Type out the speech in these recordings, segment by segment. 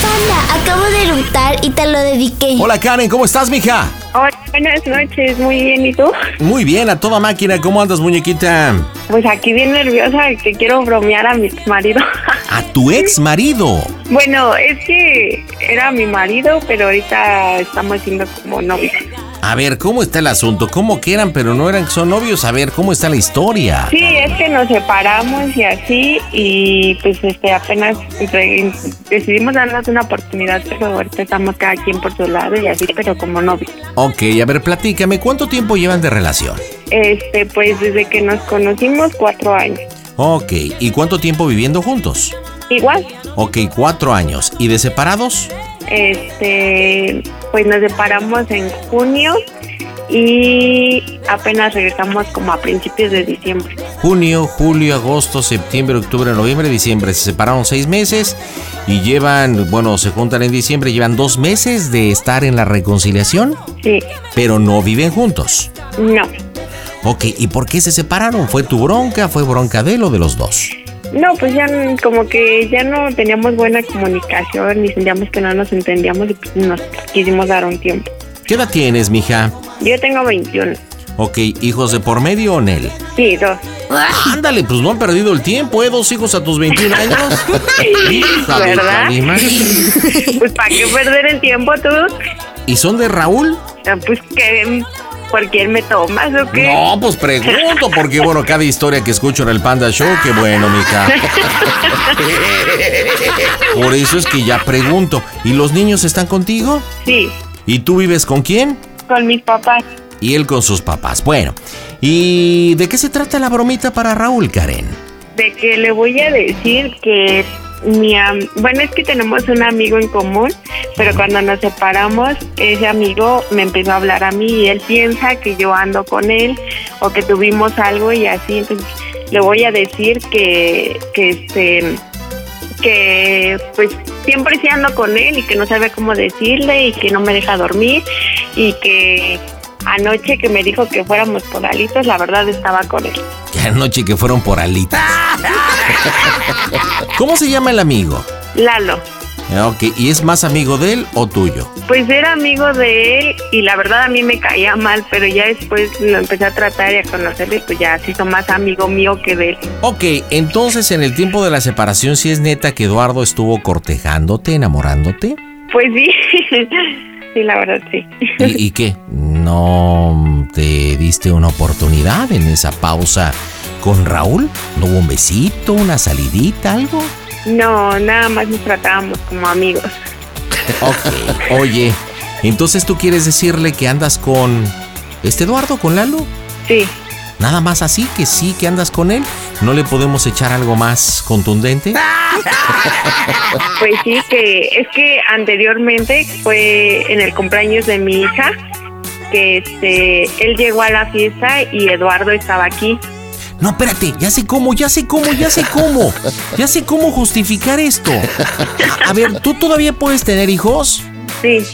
Panda, acabo de lutar y te lo dediqué. Hola Karen, ¿cómo estás, mija? Hola, buenas noches, muy bien, ¿y tú? Muy bien, a toda máquina, ¿cómo andas, muñequita? Pues aquí bien nerviosa que quiero bromear a mi marido. A tu ex marido. bueno, es que era mi marido, pero ahorita estamos siendo como novios. A ver, ¿cómo está el asunto? ¿Cómo que eran, pero no eran, son novios? A ver, ¿cómo está la historia? Sí, es que nos separamos y así, y pues este apenas decidimos darnos una oportunidad, pero ahorita estamos cada quien por su lado y así, pero como novios. Ok, a ver, platícame, ¿cuánto tiempo llevan de relación? Este, pues desde que nos conocimos, cuatro años. Ok, ¿y cuánto tiempo viviendo juntos? Igual, Ok, cuatro años. ¿Y de separados? Este, pues nos separamos en junio y apenas regresamos como a principios de diciembre. Junio, julio, agosto, septiembre, octubre, noviembre, diciembre. Se separaron seis meses y llevan, bueno, se juntan en diciembre, llevan dos meses de estar en la reconciliación, Sí, pero no viven juntos. no, Ok, ¿y por qué se separaron? ¿Fue tu bronca? ¿Fue bronca de él o de los dos? No, pues ya como que ya no teníamos buena comunicación y sentíamos que no nos entendíamos y pues nos quisimos dar un tiempo. ¿Qué edad tienes, mija? Yo tengo 21. Ok, ¿hijos de por medio o Nel? Sí, dos. Ándale, pues no han perdido el tiempo, ¿eh? Dos hijos a tus 21 años. ¿Verdad? Pues para qué perder el tiempo tú. ¿Y son de Raúl? Ah, Pues que por quién me tomas o qué. No, pues pregunto, porque bueno, cada historia que escucho en el Panda Show, qué bueno, mija. Por eso es que ya pregunto. ¿Y los niños están contigo? Sí, ¿Y tú vives con quién? con mis papás. Y él con sus papás. Bueno, ¿y de qué se trata la bromita para Raúl, Karen? de que le voy a decir que mi bueno es que tenemos un amigo en común pero cuando nos separamos ese amigo me empezó a hablar a mí y él piensa que yo ando con él o que tuvimos algo y así. Entonces le voy a decir que que este que pues siempre sí ando con él y que no sabe cómo decirle y que no me deja dormir y que anoche que me dijo que fuéramos por alitos la verdad estaba con él Que anoche que fueron por alitas. ¿Cómo se llama el amigo? Lalo Ah, Ok, ¿y es más amigo de él o tuyo? Pues era amigo de él y la verdad a mí me caía mal, pero ya después lo empecé a tratar y a conocerle, pues ya se hizo más amigo mío que de él. Ok, entonces en el tiempo de la separación, si es neta que Eduardo estuvo cortejándote, enamorándote. Pues sí, sí, la verdad sí. ¿Y, y qué? ¿No te diste una oportunidad en esa pausa con Raúl? ¿No hubo un besito, una salidita, algo? No, nada más nos tratábamos como amigos. Ok, oye, entonces tú quieres decirle que andas con este Eduardo, con Lalo? Sí, Nada más así, que sí que andas con él. ¿No le podemos echar algo más contundente? pues sí, que es que anteriormente fue en el cumpleaños de mi hija, que este, él llegó a la fiesta y Eduardo estaba aquí. No, espérate, ya sé cómo, ya sé cómo, ya sé cómo. Ya sé cómo justificar esto. A, a ver, ¿tú todavía puedes tener hijos? Sí,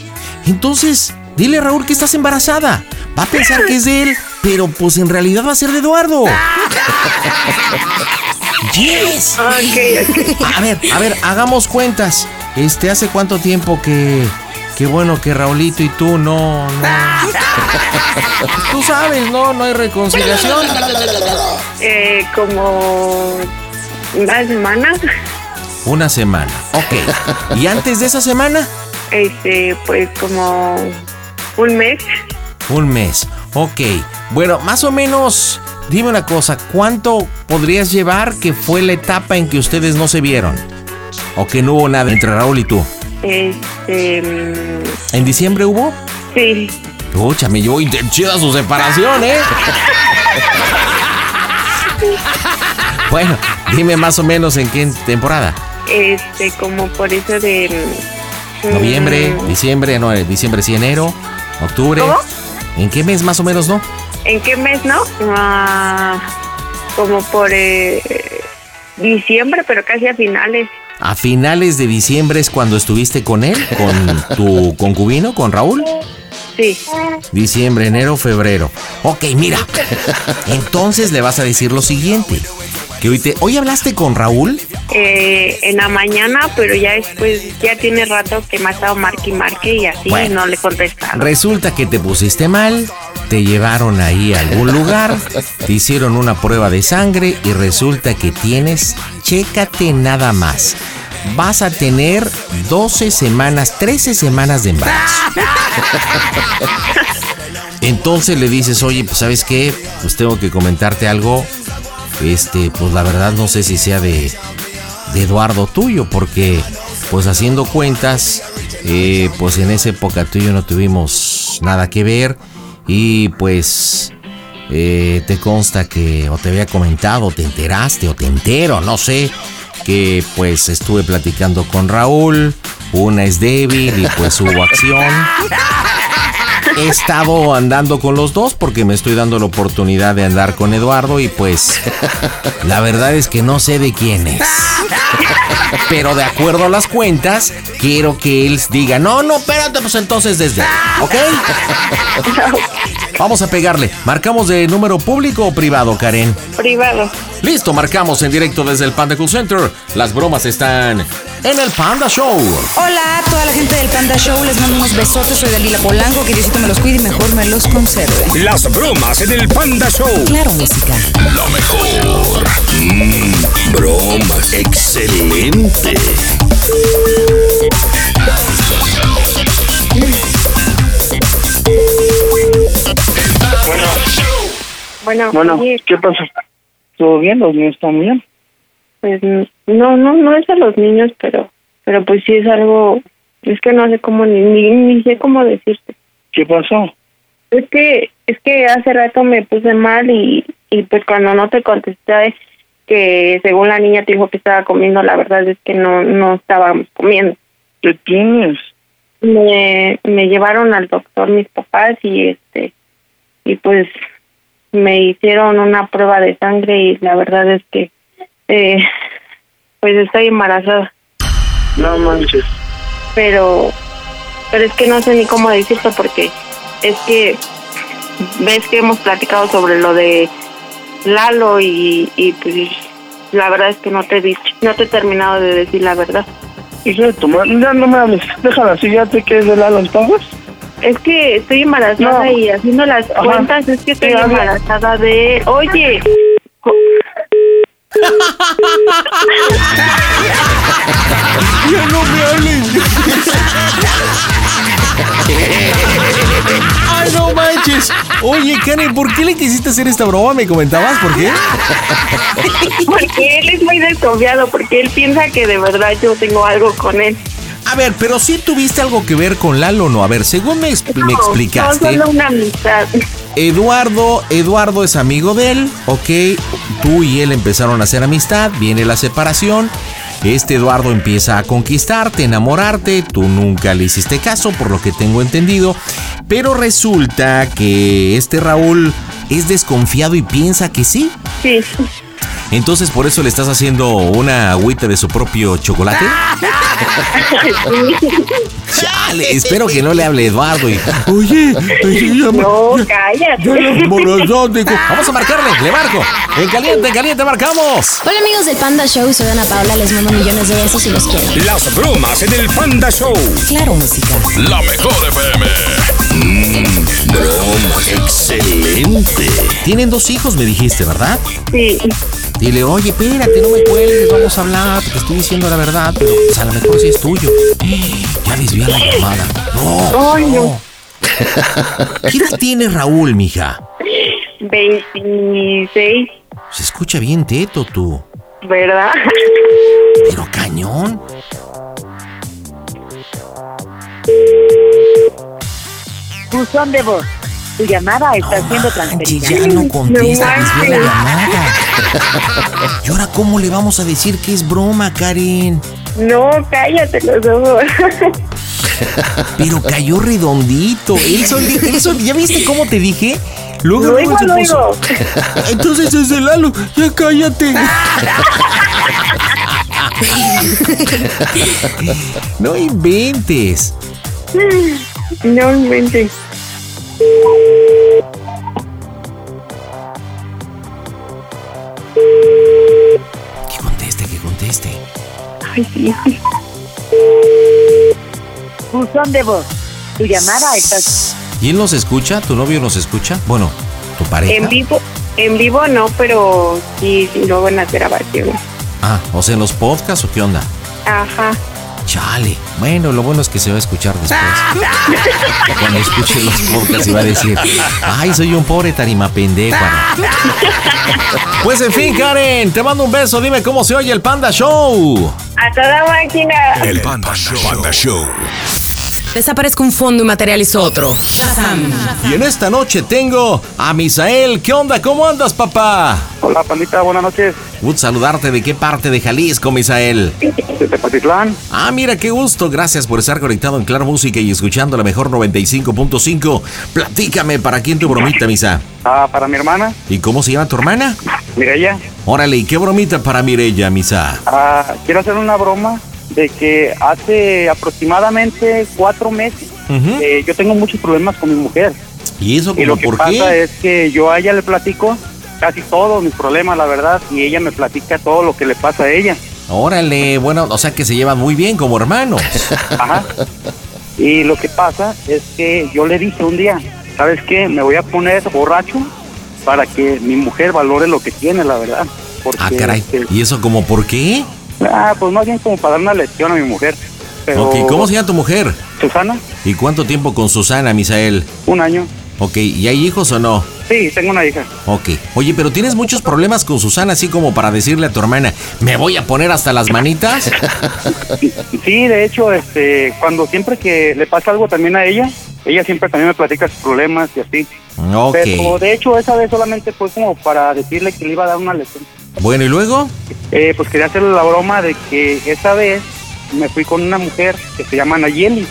Entonces, dile a Raúl que estás embarazada. Va a pensar que es de él, pero pues en realidad va a ser de Eduardo. Yes. ok, ok. A ver, a ver, hagamos cuentas. Este, ¿hace cuánto tiempo que qué bueno que Raulito y tú no no Tú sabes, no, no hay reconciliación. Eh, como una semana. Una semana, ok. ¿Y antes de esa semana? Este, pues como un mes. Un mes, ok. Bueno, más o menos, dime una cosa, ¿cuánto podrías llevar que fue la etapa en que ustedes no se vieron? ¿O que no hubo nada entre Raúl y tú? Este, mm, ¿En diciembre hubo? sí, Pucha, me llevó chida su separación, ¿eh? bueno, dime más o menos en qué temporada. este, como por eso de mm, Noviembre, mm, diciembre, no, eh, diciembre sí, enero, octubre. ¿Cómo? ¿En qué mes más o menos, no? ¿En qué mes, no? Ah, como por eh, diciembre, pero casi a finales. A finales de diciembre es cuando estuviste con él, con tu concubino, con Raúl. Sí, Diciembre, enero, febrero. Ok, mira. Entonces le vas a decir lo siguiente. Que hoy, te, hoy hablaste con Raúl. eh, en la mañana, pero ya después, ya tiene rato que me ha estado marque y marque y así Bueno. no le contestaron. Resulta que te pusiste mal, te llevaron ahí a algún lugar, te hicieron una prueba de sangre y resulta que tienes, chécate nada más. Vas a tener 12 semanas, 13 semanas de embarazo. Entonces le dices, oye, pues sabes qué, pues tengo que comentarte algo. Este, pues la verdad no sé si sea de, Eduardo tuyo, porque pues haciendo cuentas, eh, pues en esa época tú y yo no tuvimos nada que ver y pues eh, te consta que o te había comentado, te enteraste o te entero, no sé, que pues estuve platicando con Raúl, una es débil y pues hubo acción. He estado andando con los dos porque me estoy dando la oportunidad de andar con Eduardo y pues la verdad es que no sé de quién es. Pero de acuerdo a las cuentas, quiero que él diga, no, no, espérate, pues entonces desde, ¿ok? Vamos a pegarle. ¿Marcamos de número público o privado, Karen? Privado. Listo, marcamos en directo desde el Panda Cool Center. Las bromas están en el Panda Show. Hola a toda la gente del Panda Show, les mando unos besotes, soy Dalila Polanco, que Diosito me los cuide y mejor me los conserve. Las bromas en el Panda Show. Claro, música. Lo mejor. Mm, broma. Excelente. Bueno, Bueno, ¿qué pasa? ¿Todo bien? ¿Los niños están bien? Pues no, no, no es a los niños, pero, pero pues sí es algo, es que no sé cómo ni, ni, ni sé cómo decirte. ¿Qué pasó? Es que, es que hace rato me puse mal y, y pues cuando no te contesté que según la niña te dijo que estaba comiendo, la verdad es que no, no estábamos comiendo. ¿Qué tienes? Me, me llevaron al doctor mis papás y este, y pues me hicieron una prueba de sangre y la verdad es que eh, pues estoy embarazada, No manches. pero pero es que no sé ni cómo decirlo porque es que ves que hemos platicado sobre lo de Lalo y, y pues la verdad es que no te he dicho, no te he terminado de decir la verdad. Hija de tu madre, ya no me hables. Déjala así, ya te quedes de lado entonces. Es que estoy embarazada No. y haciendo las Ajá. cuentas es que estoy Sí, embarazada de... Oye, ¡Ya no me hablen! ¡Ay, no manches! Oye, Karen, ¿por qué le quisiste hacer esta broma? ¿Me comentabas por qué? porque él es muy desconfiado, porque él piensa que de verdad yo tengo algo con él. A ver, pero sí tuviste algo que ver con Lalo, ¿no? A ver, según me, me explicaste, No, solo una amistad. Eduardo, Eduardo es amigo de él, ok, tú y él empezaron a hacer amistad, viene la separación, este Eduardo empieza a conquistarte, enamorarte, tú nunca le hiciste caso, por lo que tengo entendido, pero resulta que este Raúl es desconfiado y piensa que sí. Sí. Entonces por eso le estás haciendo una agüita de su propio chocolate. Chale, espero que no le hable Eduardo y. Oye, oye, ya me- No, ya- cállate. ya Vamos a marcarle, le marco. En caliente, en caliente, marcamos. Hola amigos del Panda Show, soy Ana Paula, les mando millones de besos y los quiero. Las bromas en el Panda Show. Claro, música. La mejor FM. Mm, broma. Excelente. Tienen dos hijos, me dijiste, ¿verdad? Sí. Dile, oye, espérate, no me cuelgues, vamos a hablar, te estoy diciendo la verdad, pero pues, a lo mejor sí es tuyo. Ya desvió la llamada. No, Ay, no. no. ¿Qué edad tiene Raúl, mija? 26, Se escucha bien teto tú. ¿verdad? Pero cañón. Buzón de voz. Tu llamada está No siendo manches, transferida. ya no contesta, No la llamada. ¿Y ahora cómo le vamos a decir que es broma, Karen? No, cállate los ojos. Pero cayó redondito. Él solito, él solito- ¿Ya viste cómo te dije? Luego, Luego, luego se puso- luego. Entonces es el Lalo. Ya cállate. No inventes. No inventes. Que conteste, que conteste. Ay, sí. Buzón de voz. Tu llamada está. ¿Y él nos escucha? ¿Tu novio nos escucha? Bueno, tu pareja. En vivo, en vivo no, pero sí, sí, luego en las grabaciones. Ah, o sea, en los podcasts o qué onda? Ajá. Chale. Bueno, lo bueno es que se va a escuchar después. Cuando escuche los podcasts y va a decir, ay, soy un pobre tarima pendejo. Pues en fin, Karen, te mando un beso. Dime cómo se oye el Panda Show. A toda máquina. El Panda Show. Panda Show. Desaparezco un fondo y materializo otro. Shazam. Y en esta noche tengo a Misael. ¿Qué onda? ¿Cómo andas, papá? Hola, pandita, buenas noches. Gusto saludarte. ¿De qué parte de Jalisco, Misael? De Tepatitlán. Ah, mira, qué gusto. Gracias por estar conectado en Claro Música y escuchando la mejor 95.5. Platícame, ¿para quién tu bromita, Misa? Ah, para mi hermana, ¿Y cómo se llama tu hermana? Mireya. Órale, ¿y qué bromita para Mirella, Misa? Ah, quiero hacer una broma de que hace aproximadamente cuatro meses eh, yo tengo muchos problemas con mi mujer. ¿Y eso Y lo que por pasa qué? es que yo a ella le platico casi todos mis problemas, la verdad, y ella me platica todo lo que le pasa a ella. Órale, bueno, o sea que se llevan muy bien como hermanos. Ajá. Y lo que pasa es que yo le dije un día, ¿sabes qué? Me voy a poner borracho para que mi mujer valore lo que tiene, la verdad. Porque, Ah, caray. este, ¿Y eso como por qué? Ah, pues más bien como para dar una lección a mi mujer. Pero, Ok, ¿cómo se llama tu mujer? Susana, ¿Y cuánto tiempo con Susana, Misael? un año. Ok, ¿y hay hijos o no? Sí, tengo una hija. Ok. Oye, pero tienes muchos problemas con Susana, así como para decirle a tu hermana, ¿me voy a poner hasta las manitas? Sí, de hecho, este, cuando siempre que le pasa algo también a ella, ella siempre también me platica sus problemas y así. Ok. Pero de hecho esa vez solamente fue como para decirle que le iba a dar una lección. Bueno, ¿y luego? Eh, pues quería hacerle la broma de que esa vez me fui con una mujer que se llama Nayeli.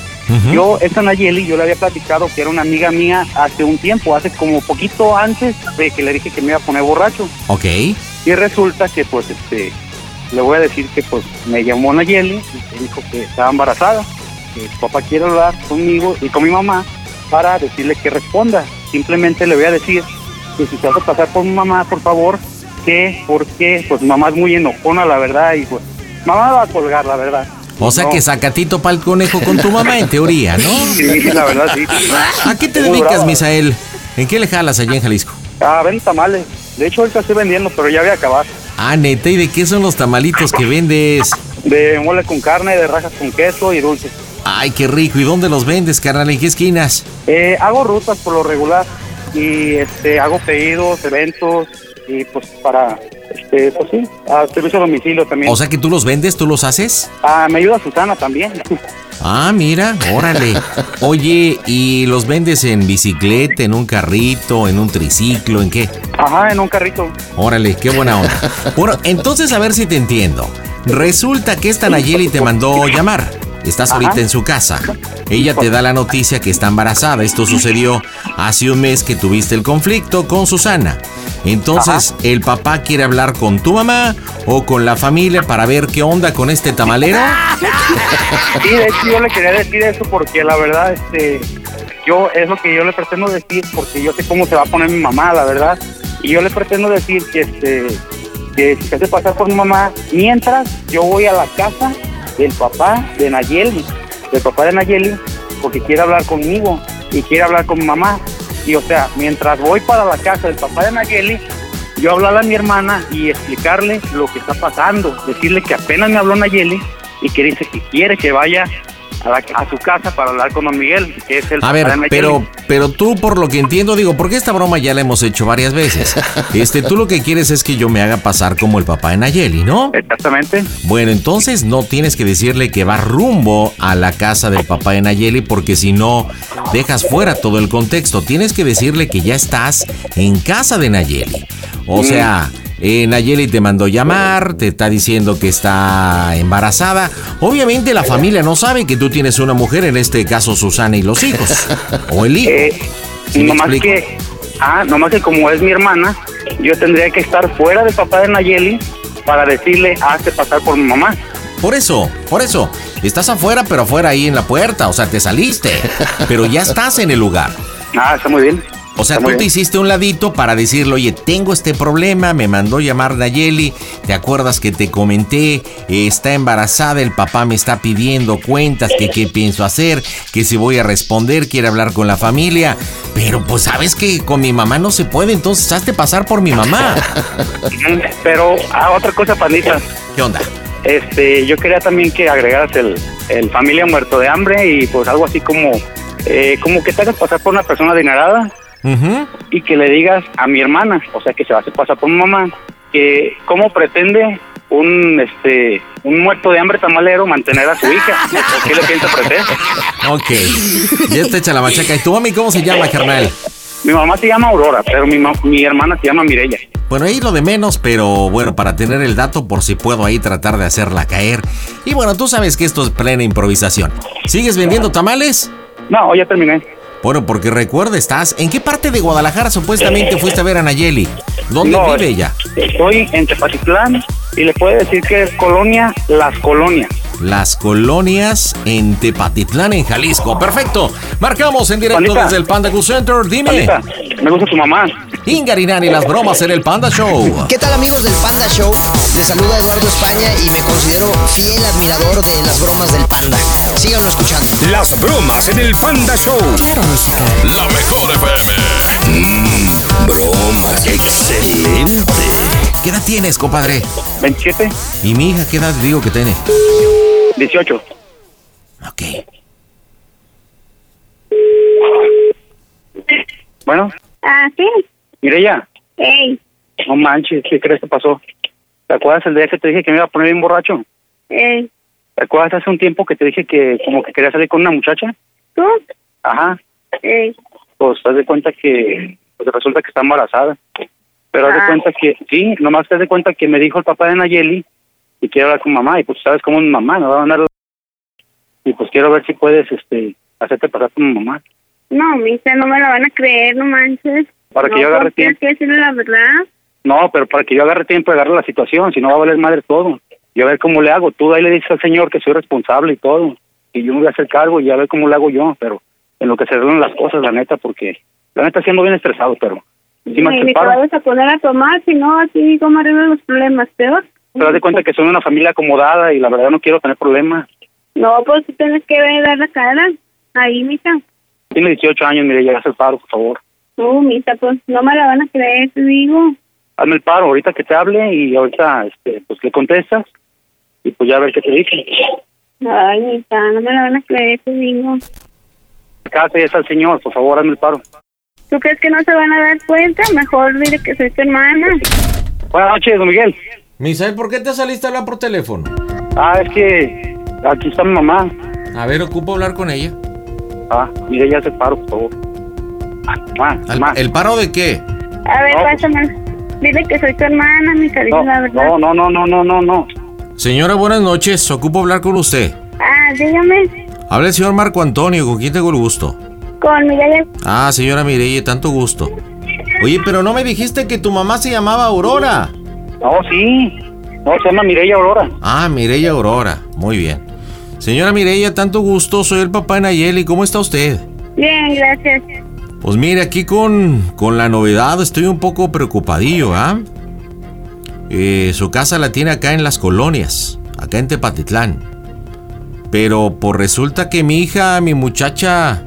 Yo, esta Nayeli, yo le había platicado que era una amiga mía hace un tiempo, hace como poquito antes de que le dije que me iba a poner borracho. Ok. Y resulta que pues este le voy a decir que pues me llamó Nayeli y me dijo que estaba embarazada, que su papá quiere hablar conmigo y con mi mamá para decirle que responda. Simplemente le voy a decir que si se hace pasar por mi mamá, por favor, que porque pues mamá es muy enojona, la verdad, y pues mamá va a colgar, la verdad. O sea No. que sacatito para el conejo con tu mamá, en teoría, ¿no? Sí, la verdad, sí. ¿A qué te Muy dedicas, brava. Misael? ¿En qué le jalas allá en Jalisco? Ah, ven tamales. De hecho, ahorita estoy vendiendo, pero ya voy a acabar. Ah, neta, ¿y de qué son los tamalitos que vendes? De mole con carne, de rajas con queso y dulces. Ay, qué rico. ¿Y dónde los vendes, carnal? ¿En qué esquinas? Eh, hago rutas por lo regular y este hago pedidos, eventos y pues para este pues sí, a servicio a domicilio también. O sea que tú los vendes, tú los haces. ah, me ayuda Susana también. Ah, mira, órale. Oye, ¿y los vendes en bicicleta, en un carrito, en un triciclo, en qué? Ajá, en un carrito. Órale, qué buena onda. Bueno, entonces a ver si te entiendo. Resulta que esta Nayeli te mandó llamar. Estás Ajá. ahorita en su casa. Ella te da la noticia que está embarazada. Esto sucedió hace un mes que tuviste el conflicto con Susana. Entonces, ¿el papá quiere hablar con tu mamá o con la familia para ver qué onda con este tamalero? Sí, de hecho yo le quería decir eso porque la verdad este yo es lo que yo le pretendo decir porque yo sé cómo se va a poner mi mamá, la verdad. Y yo le pretendo decir que este que si se hace pasar por mi mamá mientras yo voy a la casa del papá de Nayeli, del papá de Nayeli, porque quiere hablar conmigo y quiere hablar con mi mamá. Y o sea, mientras voy para la casa del papá de Nayeli, yo hablarle a mi hermana y explicarle lo que está pasando, decirle que apenas me habló Nayeli y que dice que quiere que vaya a, la- a su casa para hablar con don Miguel, que es el A ver, pero, pero tú por lo que entiendo, digo, porque esta broma ya la hemos hecho varias veces. Este, tú lo que quieres es que yo me haga pasar como el papá de Nayeli, ¿no? Exactamente. Bueno, entonces no tienes que decirle que va rumbo a la casa del papá de Nayeli porque si no dejas fuera todo el contexto. Tienes que decirle que ya estás en casa de Nayeli. O sea, eh, Nayeli te mandó llamar, te está diciendo que está embarazada. Obviamente la familia no sabe que tú tienes una mujer, en este caso Susana y los hijos. O el hijo. Eh, ¿Sí me nomás que, ah, nomás que como es mi hermana, yo tendría que estar fuera del papá de Nayeli para decirle, hazte pasar por mi mamá. Por eso, por eso. Estás afuera, pero afuera ahí en la puerta. O sea, te saliste. Pero ya estás en el lugar. Ah, está muy bien. O sea, tú te hiciste un ladito para decirle, oye, tengo este problema, me mandó llamar Nayeli, ¿te acuerdas que te comenté? Eh, está embarazada, el papá me está pidiendo cuentas, que qué pienso hacer, que si voy a responder, quiere hablar con la familia. Pero pues sabes que con mi mamá no se puede, entonces hazte pasar por mi mamá. Pero, ah, otra cosa, pandita. ¿Qué onda? Este, yo quería también que agregaras el, el familia muerto de hambre y pues algo así como, eh, como que te hagas pasar por una persona adinerada Ujú. y que le digas a mi hermana, o sea, que se va a hacer pasar por mi mamá, que cómo pretende un, este, un muerto de hambre tamalero mantener a su hija. ¿O qué le piensa ofrecer? Ok. Ya está hecha la machaca. ¿Y tu mami cómo se llama, carnal? Mi mamá se llama Aurora, pero mi, mi hermana se llama Mirella. Bueno, ahí lo de menos, pero bueno, para tener el dato por si puedo ahí tratar de hacerla caer. Y bueno, tú sabes que esto es plena improvisación. ¿Sigues vendiendo tamales? No, ya terminé. Bueno, porque recuerda, estás... ¿En qué parte de Guadalajara supuestamente fuiste a ver a Nayeli? ¿Dónde No, vive ella? Estoy en Tepatitlán y le puede decir que es colonia Las Colonias. Las colonias en Tepatitlán, en Jalisco. Perfecto. Marcamos en directo Palita. desde el Panda Cool Center. Dime. Palita, me gusta tu mamá. Ingarinani, las bromas en el Panda Show. ¿Qué tal amigos del Panda Show? Les saluda Eduardo España y me considero fiel admirador de las bromas del Panda. Síganlo escuchando. Las bromas en el Panda Show. La mejor FM. Mm, bromas. Excelente. ¿Qué edad tienes, compadre? 27, ¿Y mi hija qué edad digo que tiene? 18. Ok. Bueno, Ah, sí. Mirella, Ey, no manches, ¿qué crees que pasó? ¿Te acuerdas el día que te dije que me iba a poner bien borracho? ey. ¿Te acuerdas hace un tiempo que te dije que como que quería salir con una muchacha? ¿Tú? Ajá, Ey. pues haz de cuenta que pues resulta que está embarazada. Pero haz de Ah. cuenta que, sí, nomás te das de cuenta que me dijo el papá de Nayeli y quiero hablar con mamá y pues sabes cómo es mi mamá, me va a mandar y pues quiero ver si puedes este hacerte pasar con mi mamá No, misa, no me la van a creer, no manches. para que no, yo agarre tiempo. que decirle la verdad. No, pero para que yo agarre tiempo y agarre la situación, si no va a valer madre todo. Y a ver cómo le hago. Tú ahí le dices al señor que soy responsable y todo. Y yo me voy a hacer cargo y a ver cómo le hago yo. Pero en lo que se arreglan las cosas, la neta, porque la neta siendo bien estresado, pero sí me Ni, te a poner a tomar, si no, así como arreglan los problemas, peor. Pero haz de cuenta que soy una familia acomodada y la verdad no quiero tener problemas. No, pues tú tienes que ver, dar la cara. Ahí, misa. Tiene 18 años, mire, ya hace el paro, por favor. No, misa, pues no me la van a creer, te digo. Hazme el paro ahorita que te hable y ahorita este, pues le contestas y pues ya a ver qué te dice. Ay, misa, no me la van a creer, te digo. Casa ya está el señor, por favor, hazme el paro. ¿Tú crees que no se van a dar cuenta? Mejor dile que soy tu hermana. Buenas noches, don Miguel. Misael, ¿por qué te saliste a hablar por teléfono? Ah, es que aquí está mi mamá. A ver, ocupo hablar con ella. Ah, mire, ya se paro, por favor. Ah, mamá, Al- mamá. ¿El paro de qué? A ver, No, pues- pásame. Dile que soy tu hermana, misa, dile No, la verdad. no, no, no, no, no, no, no. Señora, buenas noches. Ocupo hablar con usted. Ah, dígame. Habla el señor Marco Antonio, ¿con quién tengo el gusto? Con Miguel. Ah, señora Mireille, tanto gusto. Oye, pero no me dijiste que tu mamá se llamaba Aurora. No, sí. No, se llama Mireya Aurora. Ah, Mireya Aurora. Muy bien. Señora Mireya, tanto gusto. Soy el papá de Nayeli. ¿Cómo está usted? Bien, gracias. Pues mire, aquí con, con la novedad estoy un poco preocupadillo, ¿ah? Eh, su casa la tiene acá en las colonias, acá en Tepatitlán. Pero pues resulta que mi hija, mi muchacha,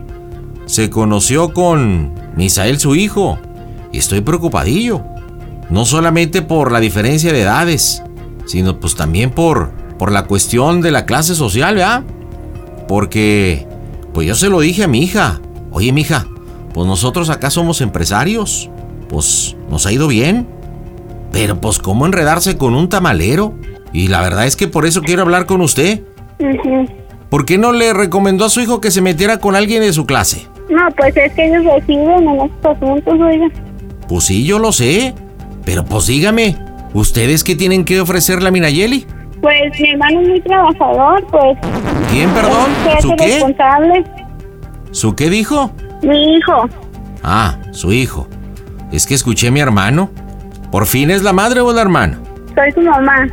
se conoció con Misael, su hijo. Y estoy preocupadillo. No solamente por la diferencia de edades, sino pues también por, por la cuestión de la clase social, ¿verdad? Porque, pues yo se lo dije a mi hija. Oye, mija, pues nosotros acá somos empresarios. Pues nos ha ido bien. Pero pues cómo enredarse con un tamalero. Y la verdad es que por eso quiero hablar con usted. ¿Por qué no le recomendó a su hijo que se metiera con alguien de su clase? No, pues es que ellos deciden en estos asuntos, oiga. Pues sí, yo lo sé. Pero pues dígame, ¿ustedes qué tienen que ofrecerle a Minayeli? Pues mi hermano es muy trabajador, pues. ¿Quién, perdón? Es ¿Su qué? responsable. ¿Su qué dijo? Mi hijo. Ah, su hijo. Es que escuché a mi hermano. ¿Por fin es la madre o la hermana? Soy su mamá.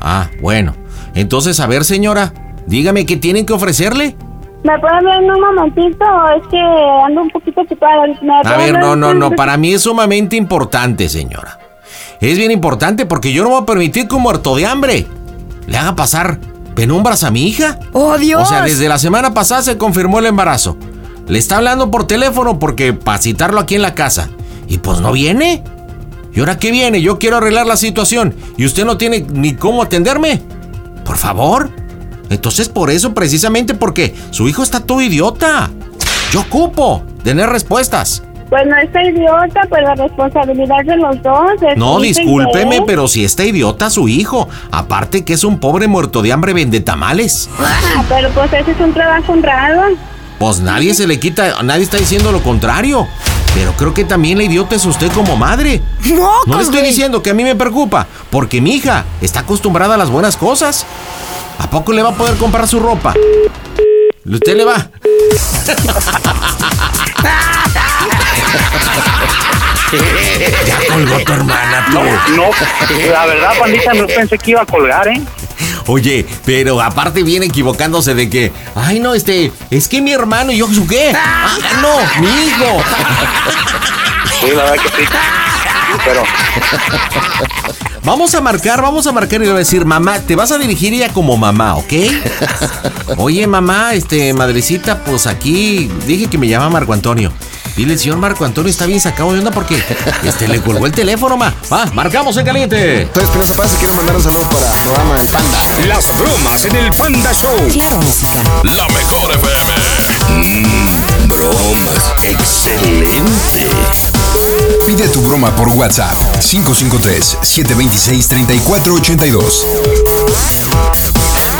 Ah, bueno. Entonces, a ver, señora, dígame qué tienen que ofrecerle. ¿Me puede ver en un momentito? Es que ando un poquito ocupada. ¿Me A ver, no, no, no, para mí es sumamente importante, señora. Es bien importante porque yo no voy a permitir que un muerto de hambre le haga pasar penumbras a mi hija. ¡Oh, Dios! O sea, desde la semana pasada se confirmó el embarazo. Le está hablando por teléfono porque para citarlo aquí en la casa. Y pues no viene. ¿Y ahora qué viene? Yo quiero arreglar la situación y usted no tiene ni cómo atenderme. Por favor. Entonces por eso precisamente porque su hijo está todo idiota. Yo ocupo tener respuestas. Pues no está idiota, pues la responsabilidad de los dos. es No, discúlpeme, pero si está idiota su hijo. Aparte que es un pobre muerto de hambre vende tamales. Ah, pero pues ese es un trabajo honrado. Pues nadie se le quita, nadie está diciendo lo contrario. Pero creo que también la idiota es usted como madre. No le estoy diciendo que a mí me preocupa, porque mi hija está acostumbrada a las buenas cosas. ¿A poco le va a poder comprar su ropa? ¿Usted le va? ya colgó tu hermana, tú. No, la verdad, pandita, no pensé que iba a colgar, ¿eh? Oye, pero aparte viene equivocándose de que, ay no, este, es que mi hermano y yo, ¿su qué? Ah, no, mi hijo. Sí, la verdad que sí. Pero, Vamos a marcar, vamos a marcar y le voy a decir, mamá, te vas a dirigir ella como mamá, ¿ok? Oye, mamá, este, madrecita, pues aquí dije que me llama Marco Antonio. Dile, señor Marco Antonio está bien sacado de onda porque este le colgó el teléfono, ma. Va, marcamos en caliente. Entonces, Espinosa Paz, ¿quieres mandar un saludo para el programa El Panda? Las bromas en el Panda Show. Claro, música. La mejor FM. Mm, bromas. Excelente. Pide tu broma por WhatsApp 553-726-3482.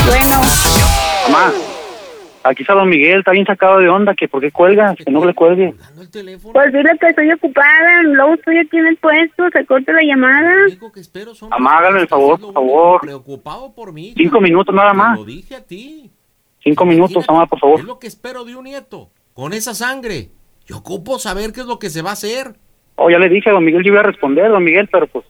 Bueno, mamá, aquí está don Miguel, está bien sacado de onda, que por qué cuelgas, que no le cuelgue. pues dile que estoy ocupada. Luego estoy aquí en el puesto, se corta la llamada. Mamá, hágame el favor, por favor. Preocupado por mí. Cinco minutos nada más. Lo dije a ti. Cinco minutos, mamá, por Es favor. lo que espero de un nieto. Con esa sangre. Yo ocupo saber qué es lo que se va a hacer. Oh, ya le dije a don Miguel, yo iba a responder, don Miguel, pero pues,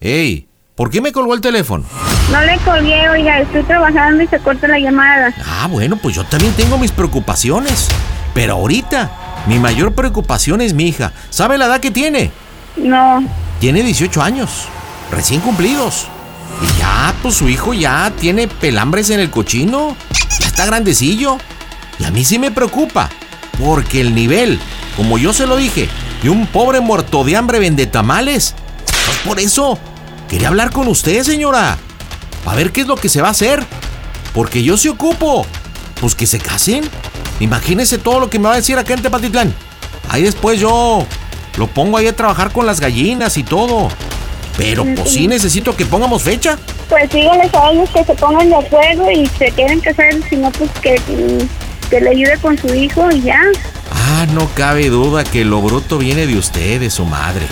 Ey, ¿por qué me colgó el teléfono? No le colgué, oiga, estoy trabajando y se corta la llamada. Ah, bueno, pues yo también tengo mis preocupaciones. Pero ahorita, mi mayor preocupación es mi hija. ¿Sabe la edad que tiene? No, Tiene 18 años, recién cumplidos. Y ya, pues su hijo ya tiene pelambres en el cochino. Ya está grandecillo. Y a mí sí me preocupa. Porque el nivel, como yo se lo dije, de un pobre muerto de hambre vende tamales. Pues por eso, quería hablar con usted, señora. A ver qué es lo que se va a hacer. Porque yo se ocupo. Pues que se casen. Imagínese todo lo que me va a decir acá en Tepatitlán. Ahí después yo lo pongo ahí a trabajar con las gallinas y todo. Pero pues sí necesito que pongamos fecha. pues dígales a ellos que se pongan de acuerdo y se queden casados, si no, pues que, mm, que le ayude con su hijo y ya. Ah, no cabe duda que lo bruto viene de usted, de su madre.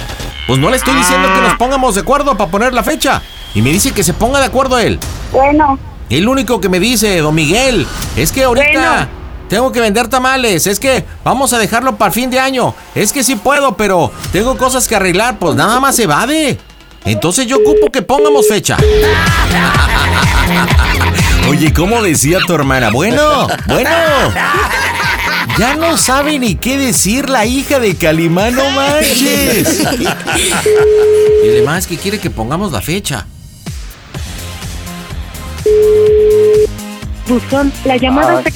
Pues no le estoy diciendo que nos pongamos de acuerdo para poner la fecha. Y me dice que se ponga de acuerdo él. Bueno, El único que me dice, don Miguel, es que ahorita Bueno. tengo que vender tamales. Es que vamos a dejarlo para el fin de año. Es que sí puedo, pero tengo cosas que arreglar. Pues nada más se evade. Entonces yo ocupo que pongamos fecha. Oye, ¿cómo decía tu hermana? Bueno, bueno. Ya no sabe ni qué decir la hija de Calimán, no manches. Y además que quiere que pongamos la fecha. buzón, la llamada Ah.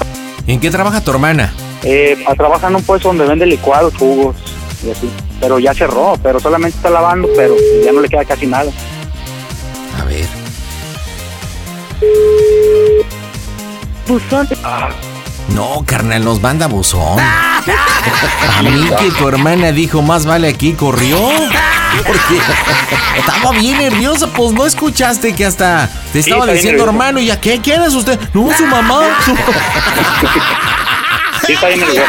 se ¿En qué trabaja tu hermana? eh, trabaja en un puesto donde vende licuados, jugos y así. Pero ya cerró, pero solamente está lavando, pero ya no le queda casi nada. A ver. Buzón. No, carnal, nos manda buzón. A mí que tu hermana dijo más vale aquí corrió. Porque estaba bien nerviosa, pues no escuchaste que hasta te estaba diciendo hermano, ¿y a qué? ¿Quién es usted? No, su mamá. su- Sí, está bien nervioso.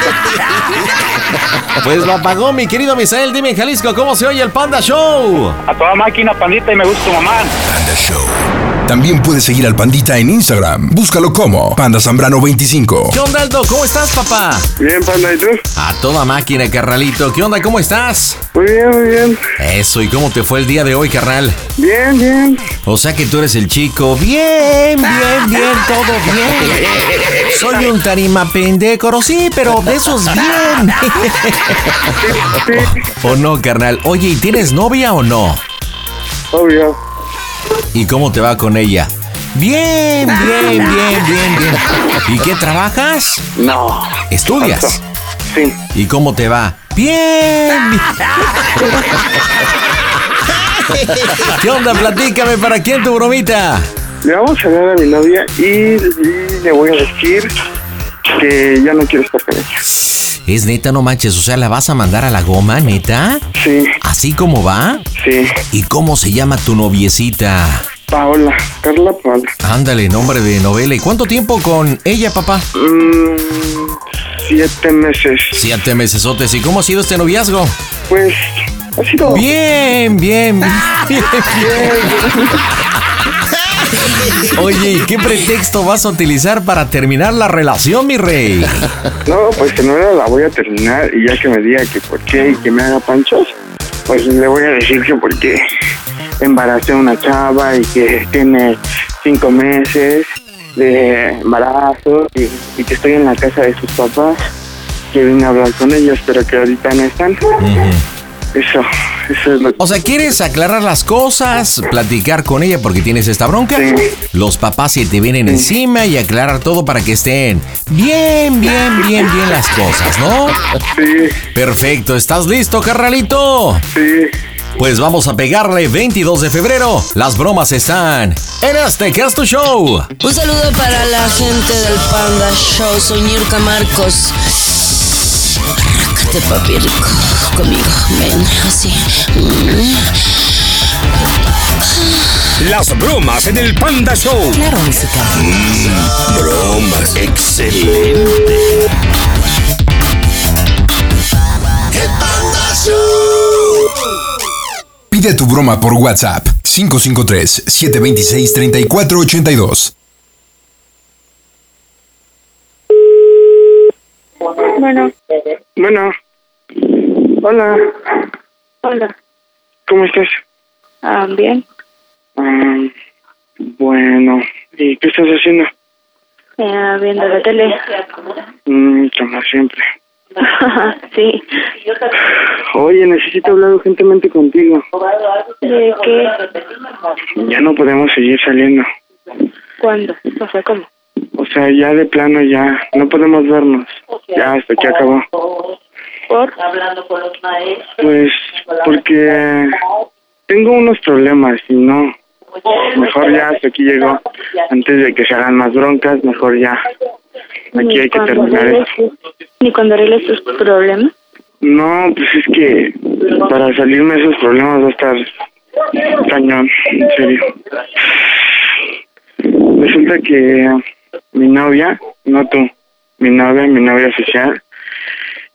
Pues lo apagó mi querido Misael. Dime en Jalisco, ¿cómo se oye el Panda Show? A toda máquina, pandita, y me gusta tu mamá. Panda Show. También puedes seguir al Pandita en Instagram. Búscalo como Panda Zambrano 25. ¿Qué onda, Aldo? ¿Cómo estás, papá? Bien, panda, ¿y tú? A toda máquina, carnalito. ¿Qué onda? ¿Cómo estás? Muy bien, muy bien. Eso, ¿y cómo te fue el día de hoy, carnal? Bien, bien. O sea que tú eres el chico. Bien, bien, bien, todo bien. Soy un tarima pendécoro, sí, pero de esos bien. ¿O no, carnal? Oye, ¿y tienes novia o no? Obvio. ¿Y cómo te va con ella? Bien, bien, bien, bien, bien. ¿Y qué trabajas? No. ¿Estudias? Sí. ¿Y cómo te va? Bien. ¿Qué onda? Platícame, ¿para quién tu bromita? Le vamos a hablar a mi novia y, y le voy a decir que ya no quiero estar con ella. Es neta, no manches, o sea, ¿la vas a mandar a la goma, neta? Sí, ¿Así como va? sí. ¿Y cómo se llama tu noviecita? Paola, Carla Paola. Ándale, nombre de novela. ¿Y cuánto tiempo con ella, papá? Mm, siete meses. Siete mesesotes. ¿Y cómo ha sido este noviazgo? Pues ha sido Bien, bien, bien, bien. Oye, ¿y qué pretexto vas a utilizar para terminar la relación, mi rey? No, pues que no la voy a terminar y ya que me diga que por qué y que me haga panchos, pues le voy a decir que porque embaracé a una chava y que tiene cinco meses de embarazo y, y que estoy en la casa de sus papás, que vine a hablar con ellos, pero que ahorita no están. Eso, eso es lo que... O sea, ¿quieres aclarar las cosas, platicar con ella porque tienes esta bronca? Sí. Los papás se te vienen encima y aclarar todo para que estén bien, bien, bien, bien las cosas, ¿no? Sí, Perfecto, ¿estás listo, carnalito? sí. Pues vamos a pegarle 22 de febrero. Las bromas están en este Casto Show. Un saludo para la gente del Panda Show. Soy Nirka Marcos. Arrácate, papi rico. Conmigo, ven, así. Mm. Las bromas en el Panda Show. Claro, música. Bromas. Excelente. Pide tu broma por WhatsApp 553-726-3482. Bueno, Bueno. Hola, hola. ¿cómo estás? Ah, bien. Ah, bueno, ¿y qué estás haciendo? Eh, viendo la tele. Mm, como siempre. sí. Oye, necesito hablar urgentemente contigo. ¿De qué? Ya no podemos seguir saliendo. ¿Cuándo? O sea, ¿cómo? O sea, ya de plano ya no podemos vernos. Ya hasta aquí acabó. ¿Por? Pues porque tengo unos problemas y no. Mejor ya hasta aquí llegó. Antes de que se hagan más broncas, mejor ya. Aquí hay que terminar esto. Ni cuando arregles tus problemas. No, pues es que para salirme de esos problemas va a estar cañón, en serio. Resulta que mi novia, no tú, mi novia, mi novia oficial,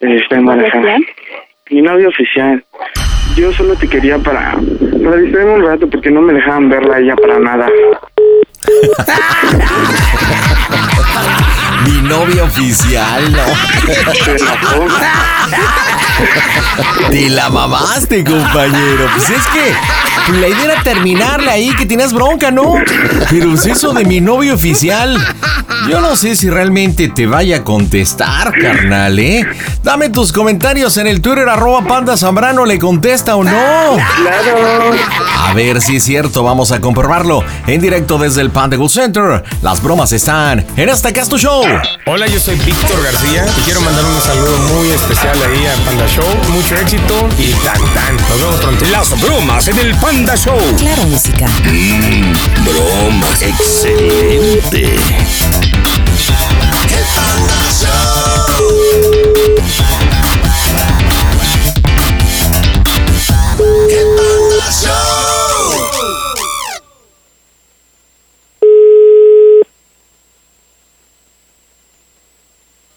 está embarazada. Mi novia oficial. Yo solo te quería para, para distraerme un rato porque no me dejaban verla a ella para nada. Mi novia oficial, no. Te la mamaste, compañero. Pues es que la idea era terminarle ahí, que tienes bronca, ¿no? Pero es eso de mi novio oficial. Yo no sé si realmente te vaya a contestar, carnal, ¿eh? Dame tus comentarios en el Twitter, arroba Panda Zambrano, ¿le contesta o no? Claro. A ver si es cierto, vamos a comprobarlo. En directo desde el Panda Gold Center. Las bromas están en este Casto Show. Hola, yo soy Víctor García y quiero mandar un saludo muy especial ahí al Panda Show. Mucho éxito y tan tan. Nos vemos pronto. Las bromas en el Panda Show. Claro, música. Mmm, bromas. Excelente.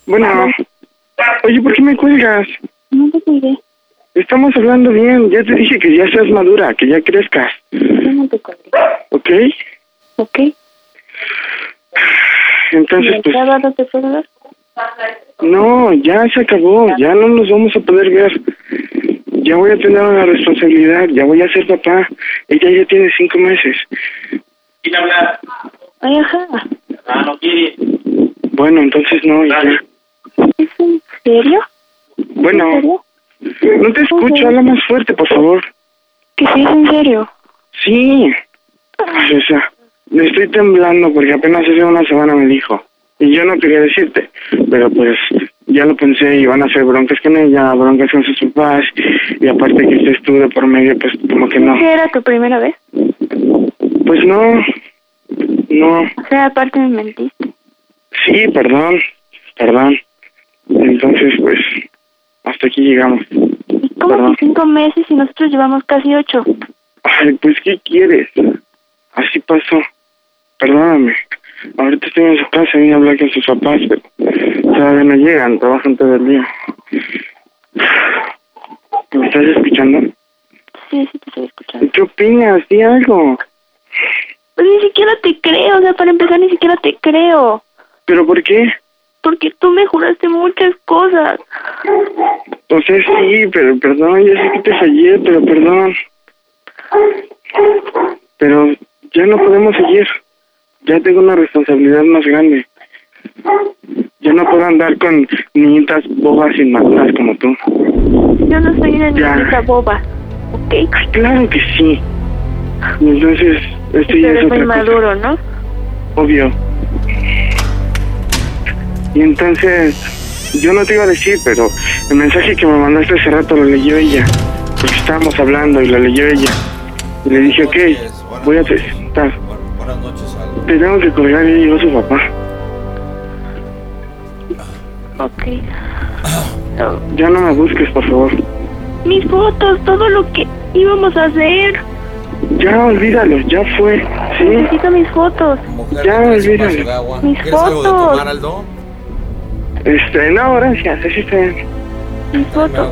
Bueno. Oye, ¿por qué me cuelgas? No te cuidé. Estamos hablando bien. Ya te dije que ya seas madura, que ya crezcas. Yo no te colgué. ¿Ok? ¿Ok? Entonces, ¿Y el pues... sábado te ver? No, ya se acabó. Ya no nos vamos a poder ver. Ya voy a tener una responsabilidad. Ya voy a ser papá. Ella ya tiene cinco meses. Ay, ajá. Bueno, entonces no. ya. ¿Es en serio? Bueno, no te escucho. Habla más fuerte, por favor. ¿Que sí es en serio? Sí. Sea, me estoy temblando porque apenas hace una semana me dijo. Y yo no quería decirte, pero pues ya lo pensé y van a hacer broncas con ella, broncas con sus papás, y aparte que estés tú de por medio, pues como que no. ¿Qué era tu primera vez? Pues no, no, O sea, aparte me mentiste. sí, perdón, perdón. Entonces, pues, hasta aquí llegamos. ¿Y cómo Perdón. que cinco meses y nosotros llevamos casi ocho? Ay, pues, ¿qué quieres? Así pasó. Perdóname. Ahorita estoy en su casa, vine a hablar con sus papás, pero todavía no llegan, trabajan todo el día. ¿Me estás escuchando? Sí, sí te estoy escuchando. ¿Qué opinas? Di algo. Pues ni siquiera te creo, o sea, para empezar ni siquiera te creo. ¿Pero por qué? Porque tú me juraste muchas cosas. O sea, sí, pero perdón, ya sé que te fallé, pero perdón. Pero ya no podemos seguir. Ya tengo una responsabilidad más grande. Ya no puedo andar con niñitas bobas inmaduras como tú. Yo no soy una Ya. niñita boba, ¿ok? Ay, claro que sí. Entonces, esto Pero ya es otra cosa. maduro, ¿no? Obvio. Y entonces, yo no te iba a decir, pero el mensaje que me mandaste hace rato lo leyó ella. Porque estábamos hablando y lo leyó ella. Y le dije, ok, voy a estar. Te tengo que colgar y llegó su papá. Ok. Ya no me busques, por favor. Mis fotos, todo lo que íbamos a hacer. Ya olvídalo, ya fue. ¿Sí? Necesito mis fotos. Ya olvídalo. Mis fotos. Aldo? Este, no, gracias, así está bien. Mis fotos.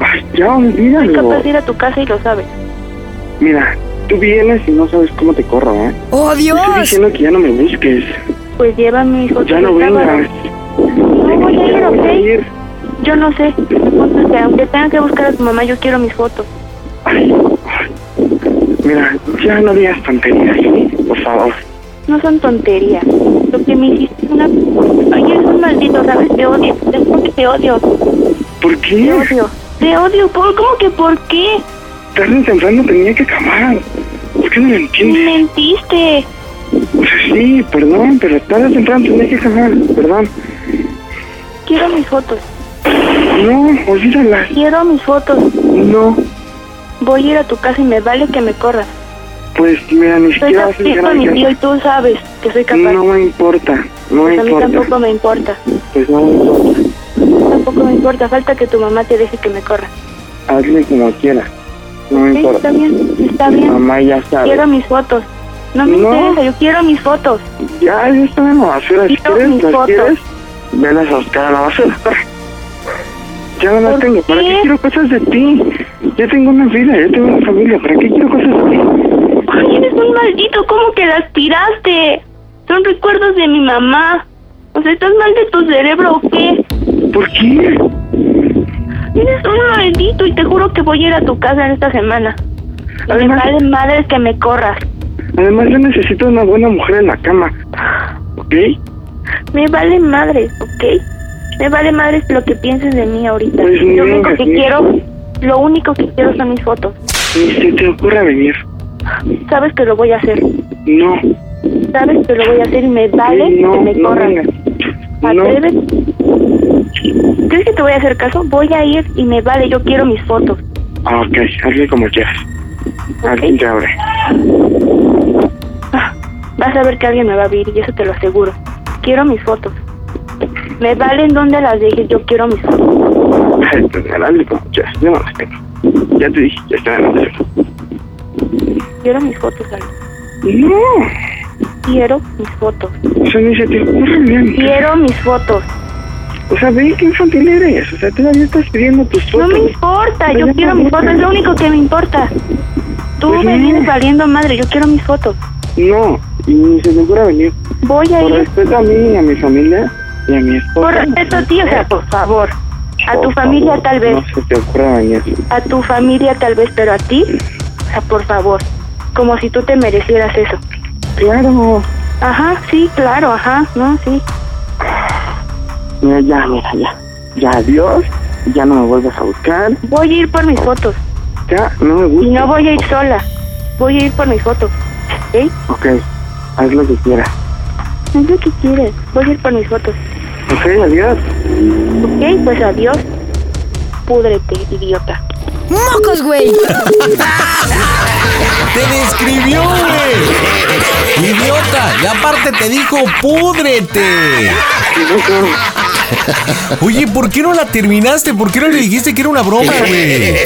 Ay, ya olvídalo. capaz de ir a tu casa y lo sabes. Mira, tú vienes y no sabes cómo te corro, ¿eh? ¡Oh, Te estoy Dios! diciendo que ya no me busques. Pues llévame fotos. Ya no vengas. No voy a ir, Ya voy a ¿ok? ir. Yo no sé. Es aunque tenga que buscar a tu mamá, yo quiero mis fotos. Ay, ay. Mira, ya no digas tonterías, ¿sí? por favor. No son tonterías. Lo que me hiciste es una... Ay, maldito, ¿sabes? Te odio. Te te odio. ¿Por Te qué? odio. Te odio. ¿Por? ¿Cómo que por qué? Tarde o temprano tenía que acabar. ¿Por qué no lo entiendes? Mentiste. Sea, sí, perdón, pero tarde o temprano tenía que acabar. Perdón. Quiero mis fotos. No, olvídalas. Quiero mis fotos. No, Voy a ir a tu casa y me vale que me corras. Pues mira, ni Soy siquiera con mi y tú sabes que soy capaz. No me importa, no me Pues a mí importa. tampoco me importa. Pues no me importa. Tampoco me importa. Falta que tu mamá te deje que me corra. Hazle como quieras. No me Sí, importa. está bien. Está bien. Mamá ya sabe. Quiero mis fotos. No me No. interesa. Yo quiero mis fotos. Ya, ya está en la basura. Si quieres, mis las fotos. quieres, velas a buscar a la basura. Ya no las ¿Por tengo. ¿Para qué? qué quiero cosas de ti? Ya tengo una vida, ya tengo una familia. ¿Para qué quiero cosas de ti? Ay, eres un maldito. ¿Cómo que las tiraste? Son recuerdos de mi mamá. O sea, ¿estás mal de tu cerebro o qué? ¿Por qué? Eres un maldito y te juro que voy a ir a tu casa en esta semana. Y me Además- vale madres que me corras. Además, yo necesito una buena mujer en la cama. ¿ok? Me vale madre, ¿ok? Me vale madre lo que pienses de mí ahorita. Pues, lo único que quiero, lo único que quiero son mis fotos. Ni se te ocurra venir. Sabes que lo voy a hacer. No, Sabes que lo voy a hacer y me vale no, que me no corran. vengas. ¿Atreves? ¿Crees que te voy a hacer caso? Voy a ir y me vale, yo quiero mis fotos. Ah, ok, hazle como quieras. Alguien te abre. Vas a ver que alguien me va a ver y eso te lo aseguro. Quiero mis fotos. Me vale en dónde las dejes, yo quiero mis fotos. Hazle como quieras. Yo no las tengo. Ya te dije, ya está en teléfono. Quiero mis fotos, Ale. No, Quiero mis fotos. o sea, ni se te ocurra venir. Quiero mis fotos. O sea, ve qué infantil eres. O sea, todavía estás pidiendo tus No fotos. me importa, yo quiero me mis fotos, es lo único que me importa. Tú Pues me no. vienes valiendo madre, yo quiero mis fotos. No, y ni se te ocurra venir. Voy a Por ir respeto a mí y a mi familia y a mi esposa. por respeto a ti, o sea, por favor. A tu Por familia favor, tal vez, No se te ocurra venir. a tu familia tal vez, pero a ti, o sea, por favor. Como si tú te merecieras eso. Claro. Ajá, sí, claro, ajá, no, sí. Mira, ya, mira, ya. Ya, adiós. Ya no me vuelvas a buscar. Voy a ir por mis fotos. Ya, no me Y gusta. no voy a ir sola. Voy a ir por mis fotos. ¿Ok? Ok, haz lo que quieras. Es lo que quieres. Voy a ir por mis fotos. Ok, adiós. ¿Ok? Pues adiós. Púdrete, idiota. ¡Mocos, güey! Te describió, güey. Idiota. Y aparte te dijo, púdrete. Oye, ¿por qué no la terminaste? ¿Por qué no le dijiste que era una broma, güey?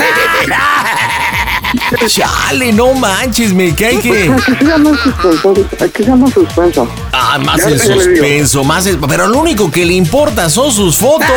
Chale, no manches, me cae que. ¿A qué se llama suspenso? ¿A qué se llama suspenso? Ah, más Ya, el suspenso, más el... Pero lo único que le importa son sus fotos.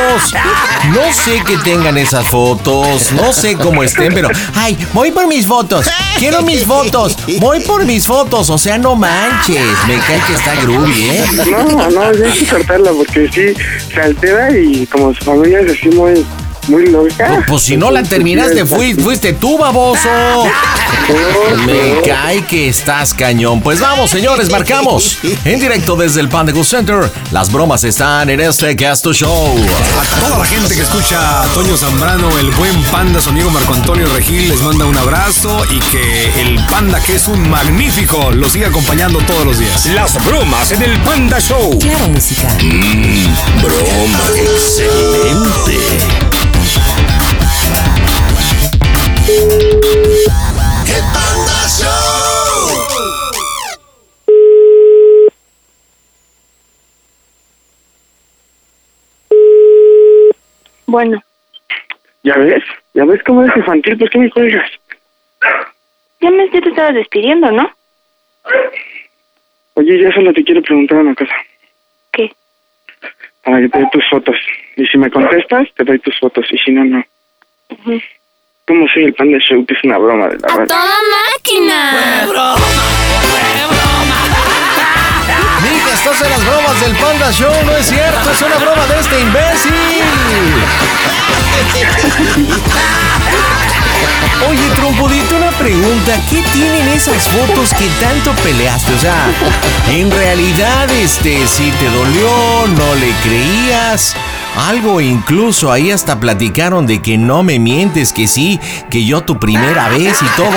No sé que tengan esas fotos, no sé cómo estén, pero... Ay, voy por mis fotos, quiero mis fotos, voy por mis fotos. O sea, no manches, me cae que está groovy, ¿eh? No, no, ya hay que cortarla porque sí se altera y como su familia es así muy, muy loca. Pues si no la terminaste, fui- fuiste tú, baboso. Me cae que estás cañón. Pues vamos, señores, marcamos. En directo desde el Panda Cool Center. Las bromas están en este Gasto Show. A toda la gente que escucha a Toño Zambrano, el buen panda, su amigo Marco Antonio Regil, les manda un abrazo y que el panda, que es un magnífico, lo siga acompañando todos los días. Las bromas en el Panda Show. Claro, música. Broma excelente. ¡El Panda Show! Bueno, ¿Ya ves? ¿Ya ves cómo eres infantil? ¿Por qué me cuelgas? ya me ya te estabas despidiendo, ¿no? Oye, ya solo te quiero preguntar una cosa. ¿Qué? Para que te dé tus fotos. Y si me contestas, te doy tus fotos. Y si no, no. Ujú. ¿Cómo soy el Panda Show? Que es una broma de la verdad. ¡Toda máquina! Mija, estás en las bromas del Panda Show, no es cierto, es una broma de este imbécil. Oye, trompudito, una pregunta. ¿Qué tienen esas fotos que tanto peleaste? O sea, en realidad, este, si te dolió, no le creías. Algo incluso ahí hasta platicaron de que no me mientes, que sí, que yo tu primera vez y todo.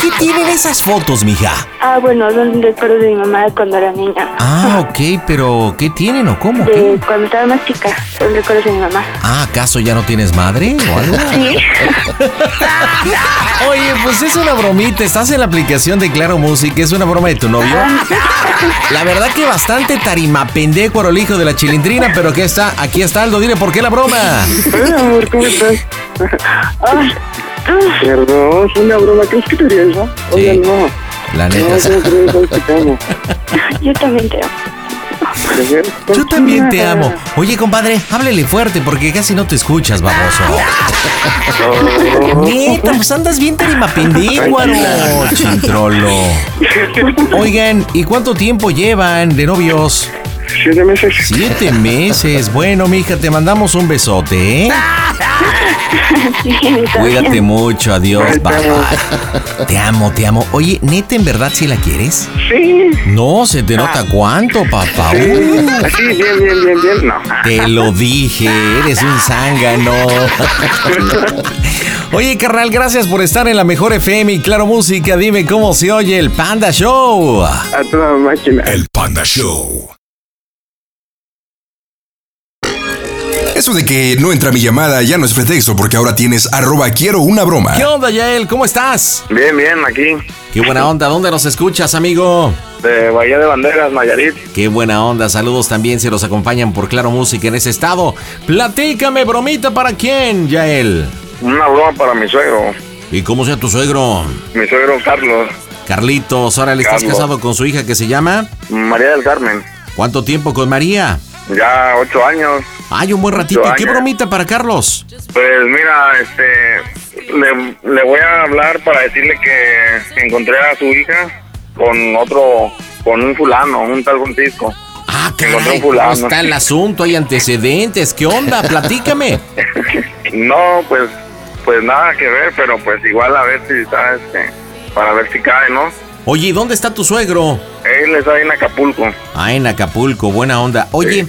¿Qué tienen esas fotos, mija? Ah, bueno, son recuerdos de mi mamá cuando era niña. Ah, ok, pero ¿qué tienen o cómo? De cuando estaba más chica, son recuerdos de mi mamá. Ah, ¿acaso ya no tienes madre o algo? Sí. Oye, pues es una bromita. Estás en la aplicación de Claro Music, es una broma de tu novio. La verdad que bastante tarima pendejo el hijo de la chilindrina, pero aquí está, aquí está Aldo, dile por qué la broma. Hola, amor, ¿cómo estás? Perdón, fue una broma. ¿Crees que te haría eso? Oye, Sí. no. La No, neta. te amo. Yo también te amo. Yo también te amo. Oye, compadre, háblele fuerte porque casi no te escuchas, baboso. Neta, pues andas bien tarima pendíguaro, chintrolo. Oigan, ¿y cuánto tiempo llevan de novios? Siete meses. Siete meses. Bueno, mija, te mandamos un besote, ¿eh? Cuídate mucho, adiós, bye bye. Te amo, te amo. Oye, neta, ¿en verdad si la quieres? Sí. No, se te nota cuánto, papá. Sí, Uh, Así, bien, bien, bien, bien. No. te lo dije, eres un zángano. Oye, carnal, gracias por estar en la mejor FM y Claro Música. Dime cómo se oye el Panda Show. A toda máquina. El Panda Show. Eso de que no entra mi llamada ya no es pretexto porque ahora tienes arroba quiero una broma. ¿Qué onda, Yael? ¿Cómo estás? Bien, bien, aquí. Qué buena onda. ¿Dónde nos escuchas, amigo? De Bahía de Banderas, Nayarit. Qué buena onda. Saludos también si los acompañan por Claro Música en ese estado. Platícame, bromita, ¿para quién, Yael? Una broma para mi suegro. ¿Y cómo sea tu suegro? Mi suegro Carlos. Carlitos, ahora le estás casado con su hija que se llama. María del Carmen. ¿Cuánto tiempo con María? Ya ocho años. Ay, un buen ratito. Ocho ¿Qué bromita para Carlos? Pues mira, este, le, le voy a hablar para decirle que encontré a su hija con otro, con un fulano, un tal Francisco. Ah, caray, ¿cómo está el asunto? ¿Hay antecedentes? ¿Qué onda? Platícame. No, pues, pues nada que ver, pero pues igual a ver si está, este, para ver si cae, ¿no? Oye, ¿y dónde está tu suegro? Él está en Acapulco. Ah, en Acapulco, buena onda. Oye,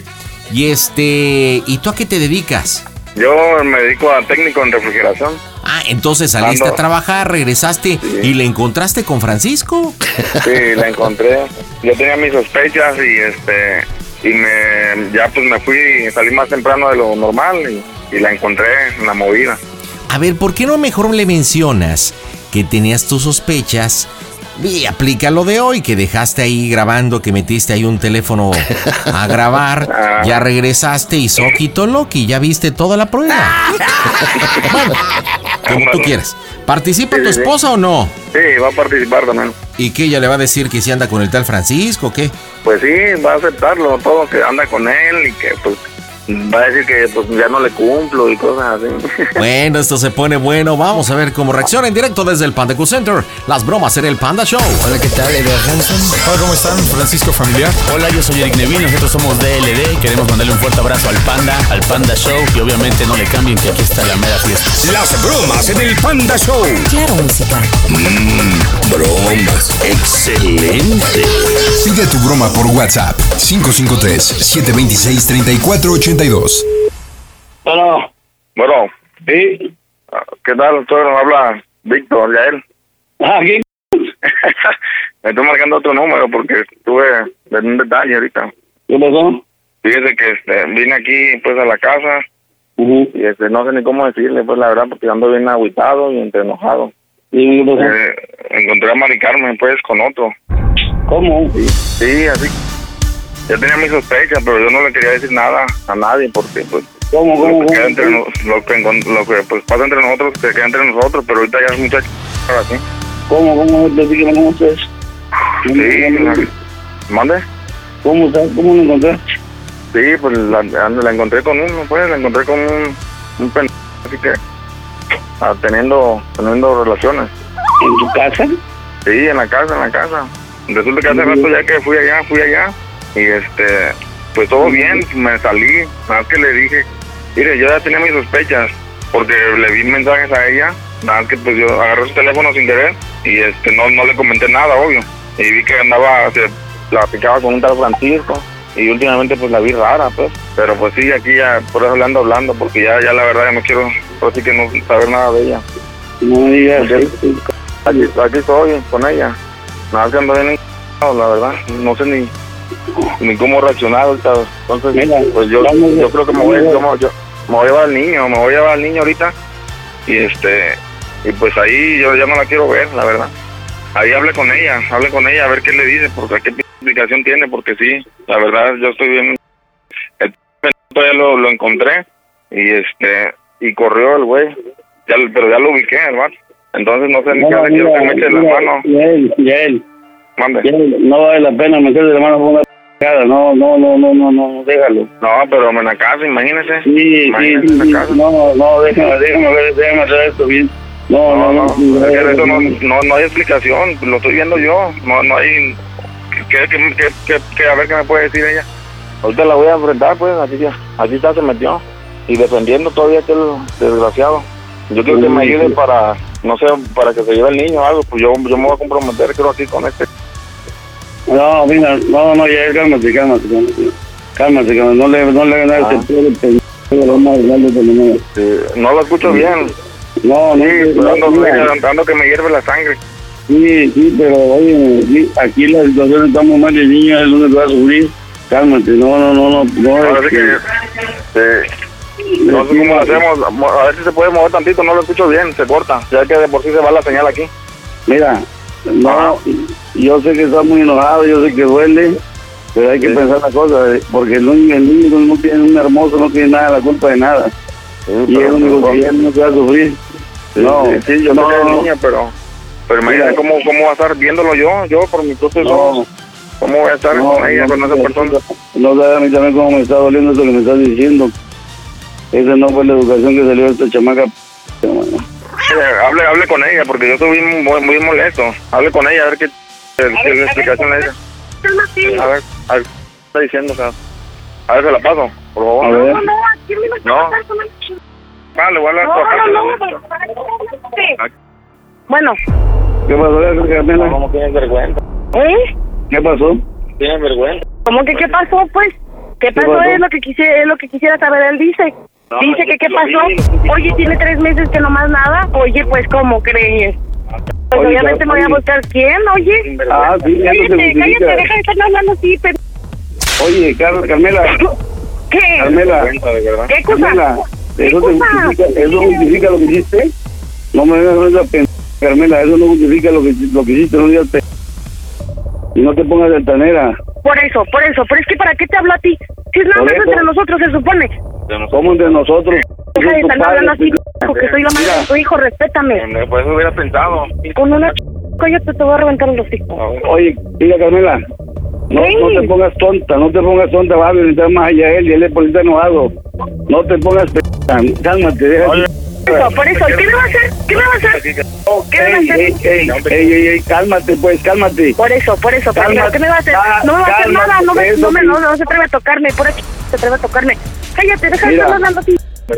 y este, ¿y tú a qué te dedicas? Yo me dedico a técnico en refrigeración. Ah, entonces saliste Ando. a trabajar, regresaste y le encontraste con Francisco. Sí, la encontré. Yo tenía mis sospechas y este y me ya pues me fui, salí más temprano de lo normal y, y la encontré en la movida. A ver, ¿por qué no mejor le mencionas que tenías tus sospechas? Y aplica lo de hoy, que dejaste ahí grabando, que metiste ahí un teléfono a grabar, Ah. ya regresaste y Soquito Loki, ya viste toda la prueba. Bueno, como tú quieras. ¿Participa Sí, tu sí. esposa o no? Sí, va a participar también. ¿Y qué ella le va a decir que si anda con el tal Francisco o qué? Pues sí, va a aceptarlo todo, que anda con él y que pues va a decir que pues ya no le cumplo y cosas así. Bueno, esto se pone bueno. Vamos a ver cómo reacciona en directo desde el Panda Q Center. Las bromas en el Panda Show. Hola, ¿qué tal? Edward Hanson. Hola, ¿cómo están? Francisco Familiar. Hola, yo soy Eric Neville, nosotros somos DLD, queremos mandarle un fuerte abrazo al Panda, al Panda Show y obviamente no le cambien que aquí está la mera fiesta. Las bromas en el Panda Show. Claro, música. Mmm, bromas. Excelente. Pide tu broma por WhatsApp 553-726-3482. Bueno. Bueno. Sí. ¿Qué tal? Todo habla Víctor, Yael. Ah. Me estoy marcando otro número porque estuve en un detalle ahorita. ¿Qué pasó? Fíjese que este, vine aquí pues a la casa y este, no sé ni cómo decirle pues la verdad porque ando bien agüitado y entre enojado. Eh, encontré a Mari Carmen pues con otro. ¿Cómo? Sí, sí, así. Yo tenía mis sospechas, pero yo no le quería decir nada a nadie porque pues ¿Cómo, cómo, lo, que queda entre nos- lo, que, lo que pues pasa entre nosotros se queda entre nosotros, pero ahorita ya es muchacho ahora sí. ¿Cómo, cómo, platícame cómo estás? Sí, la- ¿mande? ¿Cómo estás? ¿Cómo lo encontraste? Sí, pues la, la encontré con uno, pues, la encontré con un, un pendejo, así que ah, teniendo, teniendo relaciones. ¿En tu casa? Sí, en la casa, en la casa. Resulta que hace rato ya que fui allá, fui allá, y este, pues todo bien, me salí, nada más que le dije, mire, yo ya tenía mis sospechas, porque le vi mensajes a ella, nada más que pues yo agarré su teléfono sin querer, y este, no, no le comenté nada, obvio, y vi que andaba, se platicaba con un tal Francisco, y últimamente pues la vi rara, pues, pero pues sí, aquí ya, por eso le ando hablando, porque ya, ya la verdad ya no quiero, así que no saber nada de ella. No digas, aquí, aquí estoy con ella, nada que ando bien en- la verdad, no sé ni ni cómo reaccionar ahorita. Entonces, pues yo, yo creo que me voy, yo, yo- me voy a llevar al niño, me voy a llevar al niño ahorita. Y este, y pues ahí yo ya no la quiero ver, la verdad. Ahí hablé con ella, hablé con ella a ver qué le dice, porque qué explicación tiene, porque sí, la verdad yo estoy bien. El todavía lo, lo encontré y este, y corrió el güey, ya, pero ya lo ubiqué, vato. Entonces no sé ni qué hacer, quiero que me eche la mano. Yael, Yael, Mande. No vale la pena meterle la mano por una cara, no, no, no, no, no, no, déjalo. No, pero en la casa, imagínese. Sí, sí, Imagínese sí, en la sí, casa. no, no, déjame, déjame ver, déjame hacer esto bien. No, no, no, no, que eso no, no, no hay explicación, lo estoy viendo yo, no, no hay, ¿qué, qué, qué, qué- qué- a ver qué me puede decir ella. Ahorita la voy a enfrentar, pues, así ya, así está, se metió. y defendiendo todavía aquel desgraciado. Yo quiero que me ayude para, no sé, para que se lleve el niño o algo, pues yo, yo me voy a comprometer, creo, aquí con este. No, mira, no, no, ya, cálmate, cálmate, cálmate. Cálmate, cálmate, no le, no le hagan a Ah. Sí, no lo escucho bien. No, no, Sí, no, ando, mira. ando que me hierve la sangre. Sí, sí, pero oye, sí, aquí la situación está muy mal el niño es donde va a sufrir. Cálmate, no, no, no, no, no. Ahora es sí que, eh, no sé cómo lo hacemos, mo- a ver si se puede mover tantito, no lo escucho bien, se corta, ya que de por sí se va la señal aquí. Mira, no, yo sé que está muy enojado, yo sé que duele, pero hay que pensar la cosa, eh, porque el niño, el niño no tiene un hermoso, no tiene nada la culpa de nada. y es único que no se va a sufrir. Sí, no, sí, yo no, sé que es niña, pero, pero imagínate cómo, cómo va a estar viéndolo yo, yo por mi propio No. ¿Cómo voy a estar No, con ella, no, con esa persona? No sabes a mí también cómo me está doliendo eso que me estás diciendo. Esa no fue la educación que salió de esta chamaca. Eh, hable, hable con ella, porque yo estoy muy, muy molesto. Hable con ella, a ver qué, qué, qué explicación le dice. A ver, a ver, ¿qué está diciendo? O sea, a ver, se la paso, por favor. A ver. No. Ah, le voy a hablar por acá. Bueno, ¿Qué pasó, Carmela? No, no tienes vergüenza. ¿eh? ¿Qué pasó? Tienes vergüenza. ¿Cómo que qué pasó, pues? ¿Qué pasó? pasó? Es lo que quisiera, es lo que quisiera saber. Él dice. No, dice que qué pasó. vi. Oye, tiene tres meses que no más nada. Oye, pues, ¿cómo crees? Pues Oye, obviamente me voy a buscar quién, oye. Ah, sí, ya no se cállate, cállate, deja de estar hablando así, pero... Oye, Car- Carmela, ¿Qué? Carmela, Vergüenza, de verdad. ¿Qué cosa? Carmela, ¿Qué ¿eso, te cosa? justifica, ¿eso justifica lo que hiciste? No me vengas con esa pen... Carmela, eso no justifica lo que, lo que hiciste, no digas no te pongas de altanera. Por eso, por eso. Pero es que ¿para qué te hablo a ti? Si es nada más entre nosotros, se supone. ¿Cómo entre nosotros? Deja de estar hablando así, porque soy la madre de tu hijo, respétame. Pues eso hubiera pensado. Con una ch... cállate, te voy a reventar los hocico. Oye, diga Carmela, no, Sí. no te pongas tonta, no te pongas tonta, va a violentar más allá a él y él es por estar enojado. No te pongas pe... cálmate, deja. Eso, por eso, ¿qué me va a hacer? ¿Qué me va a hacer? ¿Qué me va a hacer? ey, ey, ey, ey, ey, cálmate pues, cálmate. Por eso, por eso, Cálmate. ¿qué me va a hacer? No me va a hacer nada, no me, no me, no, no se atreve a tocarme, por aquí se atreve a tocarme. Cállate, deja de estar hablando así. Si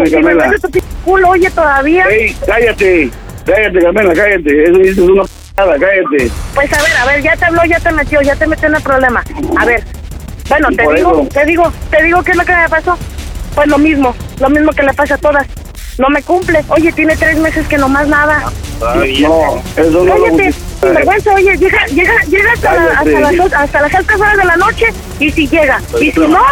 me Carmela. p- culo, oye, todavía. Ey, cállate, cállate, Carmela, cállate. Eso dices una p***ada, cállate. Pues a ver, a ver, ya te habló, ya te metió, ya te metió en el problema. A ver, bueno, te digo, te digo, te digo qué es lo que me pasó. Pues lo mismo, lo mismo que le pasa a todas. No me cumple. Oye, tiene tres meses que no más nada. No, eso no Cállate, sinvergüenza, oye, llega, llega, llega hasta, la- hasta, las, hasta las altas horas de la noche y si llega. Y si no,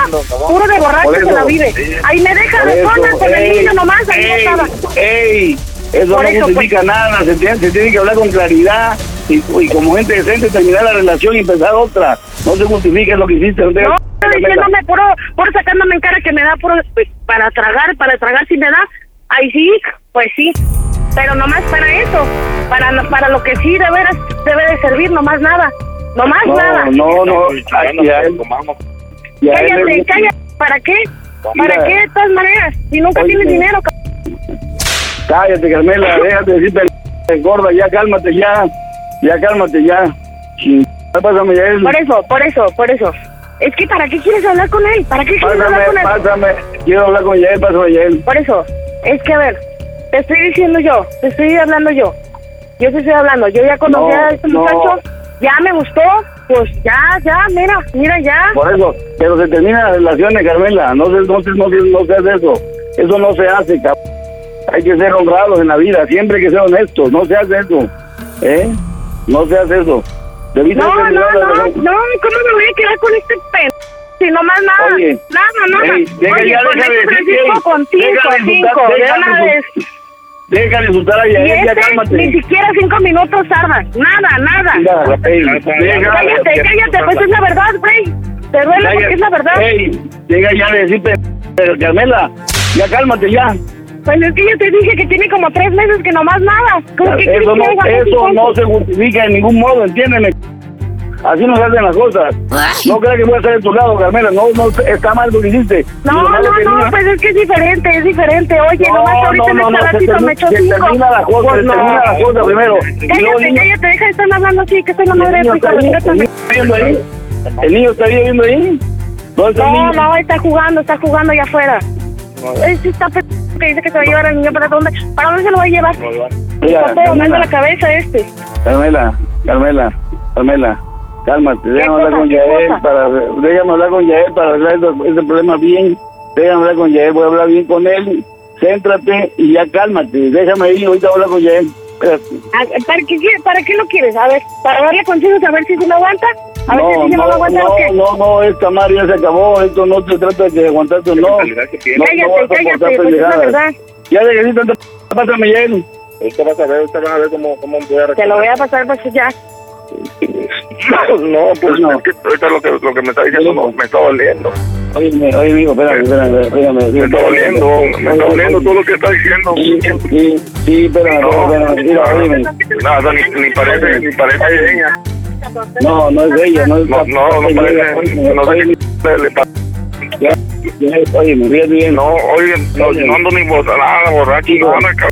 puro de borracho se la vive. Ahí me deja de zona con el niño nomás, ahí no estaba. ey, eso Por no eso, justifica nada, se tiene, se tiene que hablar con claridad y, y como gente decente terminar la relación y empezar otra. No se justifica lo que hiciste. No, No, diciéndome puro, puro sacándome en cara que me da puro pues, para tragar, para tragar si me da. Ahí sí, pues sí. Pero nomás para eso, para para lo que sí de veras debe de servir, nomás nada. Nomás no, nada. no, no, y a él- y a él Cállate, cállate. ¿Para qué? ¿Para qué de todas maneras? Si nunca Oye. tienes dinero, c- Cállate, Carmela, déjate de decir gorda, ya cálmate, ya, ya cálmate, ya. Pásame ya él. Por eso, por eso, por eso. Es que ¿para qué quieres hablar con él? ¿Para qué quieres hablar con él? pásame, quiero hablar con Yael, pásame Yael. Por eso, es que a ver, te estoy diciendo yo, te estoy hablando yo. Yo te estoy hablando, yo ya conocí No, a este no. muchacho, ya me gustó, pues ya, ya, mira, mira ya. Por eso, pero se terminan las relaciones, Carmela, no se, no no se, no se hace eso, eso no se hace, cabrón. Hay que ser honrados en la vida, siempre hay que ser honestos, no se hace eso, ¿eh? No se hace eso. Debiste No, no, no, no, ¿cómo me voy a quedar con este pen? Si no más nada, Oye, nada, nada. ey, deja Oye, ya, con deja de este decir Francisco que- con cinco, cinco, insultar, de una vez. Deja de insultar a Y Yael, ya cálmate. ni siquiera cinco minutos tarda, nada, nada. Mira, ey, deja- Cállate, cállate, pues es la verdad, güey. Te duele porque es la verdad. Ey, llega ya de decir, pe- pero Carmela, ya cálmate ya. Pues es que yo te dije que tiene como tres meses que nomás nada. ¿Cómo que Eso, no, que eso no se justifica en ningún modo, entiéndeme. Así no se hacen las cosas. No creas que voy a estar de tu lado, Carmela. No, no, está mal lo que hiciste. No, no, no, pues es que es diferente, es diferente. Oye, No, nomás ahorita no, en no, este no, se ratito termina- me echó se cinco. termina la cosa, Pues se no. termina la cosa primero. Cállate, niño- cállate, deja de estar hablando así, que soy la El madre de niño tu el niño está viendo ahí. El niño está ahí viendo ahí. ¿Dónde está el No, no, está jugando, está jugando allá afuera. Está que dice que se va a llevar al niño para dónde. ¿Para dónde se lo va a llevar? Está pegando la cabeza este. Carmela, Carmela, Carmela, cálmate, déjame hablar con ¿Qué Yael para, déjame hablar con Yael para arreglar ese, ese problema bien, déjame hablar con Yael, voy a hablar bien con él, céntrate y ya cálmate, déjame ir, ahorita hablar con Yael. Ah, ¿Para qué, ¿Para qué lo quieres? A ver, ¿para darle consejos a ver si se lo aguanta? A ver si No, lo no, aguanta no, o qué. no, no, esta Mario ya se acabó, esto no se trata de aguantarte o no. No, no Cállate, cállate, pues es la verdad. Ya de que sí, tanta p- pásame Yael. Usted va a ver, usted va a ver cómo, cómo voy a Te lo voy a pasar pues ya. No, pues es que ahorita lo que, lo que me está diciendo no, me está doliendo. Oye, oye, amigo, espérame, espérame, espérame. Me está doliendo, me está doliendo todo lo que está diciendo. Sí, sí, sí, espérame, No, espérame, nada, ni, ni parece, ni parece ella. No, no es ella, no es No, no, no parece, no sé qué le, pasa. Oye, me fíjate bien. No, oye, no, no ando ni nada, borracho, no van a ca-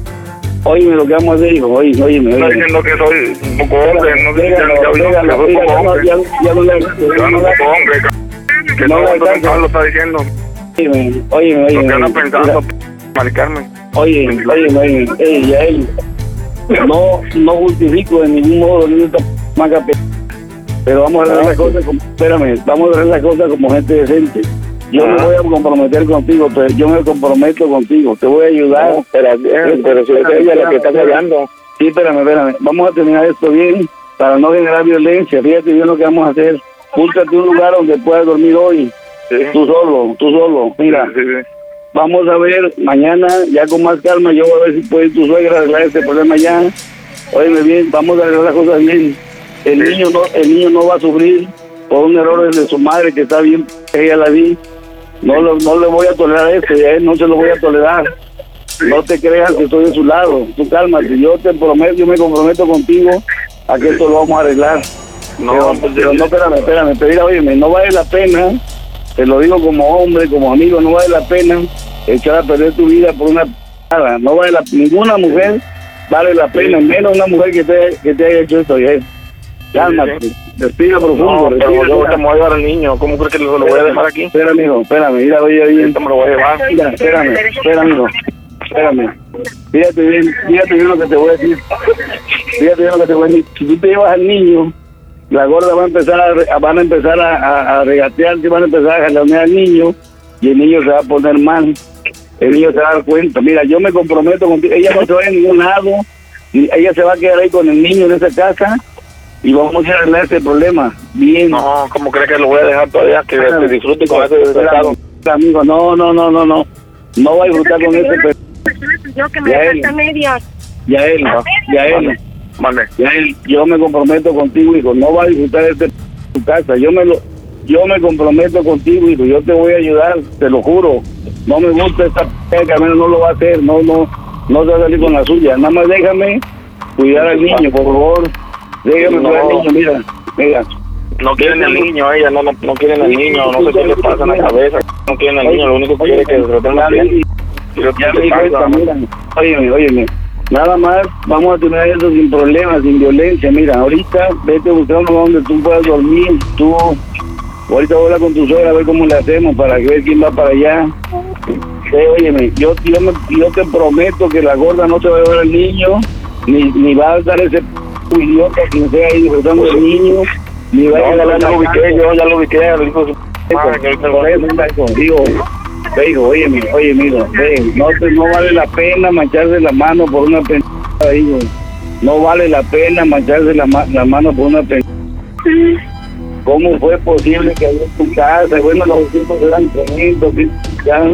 Óyeme lo que vamos a hacer, hijo, oye, oye, Está oye. diciendo que soy un poco hombre, no sé ya, que soy poco hombre. ya- no le- un poco hombre, que No lo está diciendo. Óyeme, óyeme, Lo que óyeme. anda mira. pensando, Mari Carmen. Oye, oye, oye, ey, ya él, no, no justifico de ningún modo ni esta pe- pero vamos a ver las cosas como, espérame, vamos a ver las cosas como gente decente. Yo me Ajá. voy a comprometer contigo, pero yo me comprometo contigo, te voy a ayudar. No, pero si es ella la que está fallando. Sí, espérame, espérame, vamos a terminar esto bien para no generar violencia. Fíjate bien lo que vamos a hacer. Búscate un lugar donde puedas dormir hoy, tú solo, tú solo. Mira, Sí, sí. Vamos a ver mañana, ya con más calma, yo voy a ver si puede tu suegra arreglar este problema ya. Óyeme bien, vamos a arreglar las cosas bien. El niño no, el niño no va a sufrir por un error de su madre que está bien, ella la vi. No, lo- no le voy a tolerar esto, no se lo voy a tolerar. No te creas que estoy de su lado, tú cálmate, yo te prometo, yo me comprometo contigo a que esto lo vamos a arreglar. No, pero, pues, pero no, espérame, espérame, pero mira, óyeme, no vale la pena, te lo digo como hombre, como amigo, no vale la pena echar a perder tu vida por una p***ada. no vale la, ninguna mujer vale la pena, menos una mujer que te, que te haya hecho esto, ya. Cálmate, respira profundo, No, pero respira, yo ahorita mira. me voy a llevar al niño. ¿Cómo crees que lo, lo voy a dejar aquí? Espera, mijo, espérame, mira, oye, oye. Me lo voy a llevar. Mira, espérame, espérame. Espérame. Fíjate bien, fíjate bien lo que te voy a decir. Fíjate bien lo que te voy a decir. Si tú te llevas al niño, la gorda va a empezar a, van a empezar a, a, a regatearse, van a empezar a jalonear al niño y el niño se va a poner mal. El niño se va a dar cuenta. Mira, yo me comprometo contigo. Ella no se va a ningún lado. y Ella se va a quedar ahí con el niño en esa casa y vamos a arreglar este problema. Bien. No, ¿cómo crees que lo voy a dejar todavía? Que, que disfrute con ese desgraciado. Amigo, no, no, no, no, no. No va a disfrutar con ese Yo que me Ya falta él. medias. Ya él, ya él, Mande. ya él, yo me comprometo contigo, hijo, no va a disfrutar este tu casa, yo me lo, yo me comprometo contigo, hijo, yo te voy a ayudar, te lo juro, no me gusta esta p que al menos no lo va a hacer, no, no, no se va a salir con la suya, nada más déjame cuidar al niño, por favor, déjame No. al niño, mira, mira, No quieren al niño, ella no, no, no quieren al niño, no sé qué le pasa en la cabeza. No quieren al niño, lo único que quiere es que se lo tengan bien. Y lo que Ya me mira, óyeme, óyeme, nada más vamos a tener eso sin problemas, sin violencia, mira, ahorita vete a buscar un lugar donde tú puedas dormir, tú, ahorita voy a hablar con tu suegra a ver cómo le hacemos para ver quién va para allá. Eh, óyeme, yo, yo, me- yo te prometo que la gorda no se va a llevar al niño, ni, ni va a dar ese p- idiota quien sea ahí disfrutando del niño, ni No, ya, a ya lo ubiqué, yo ya lo ubiqué, al hijo de su madre, que ahorita lo eso, Marco, digo, ve, hijo, oye, oye, amigo, ve, no, te- no vale la pena mancharse la mano por una pendejada, hijo. No vale la pena mancharse la, ma- la mano por una pendejada. ¿Cómo fue posible que había en tu casa? Bueno, los tiempos eran tremendos, que ya no,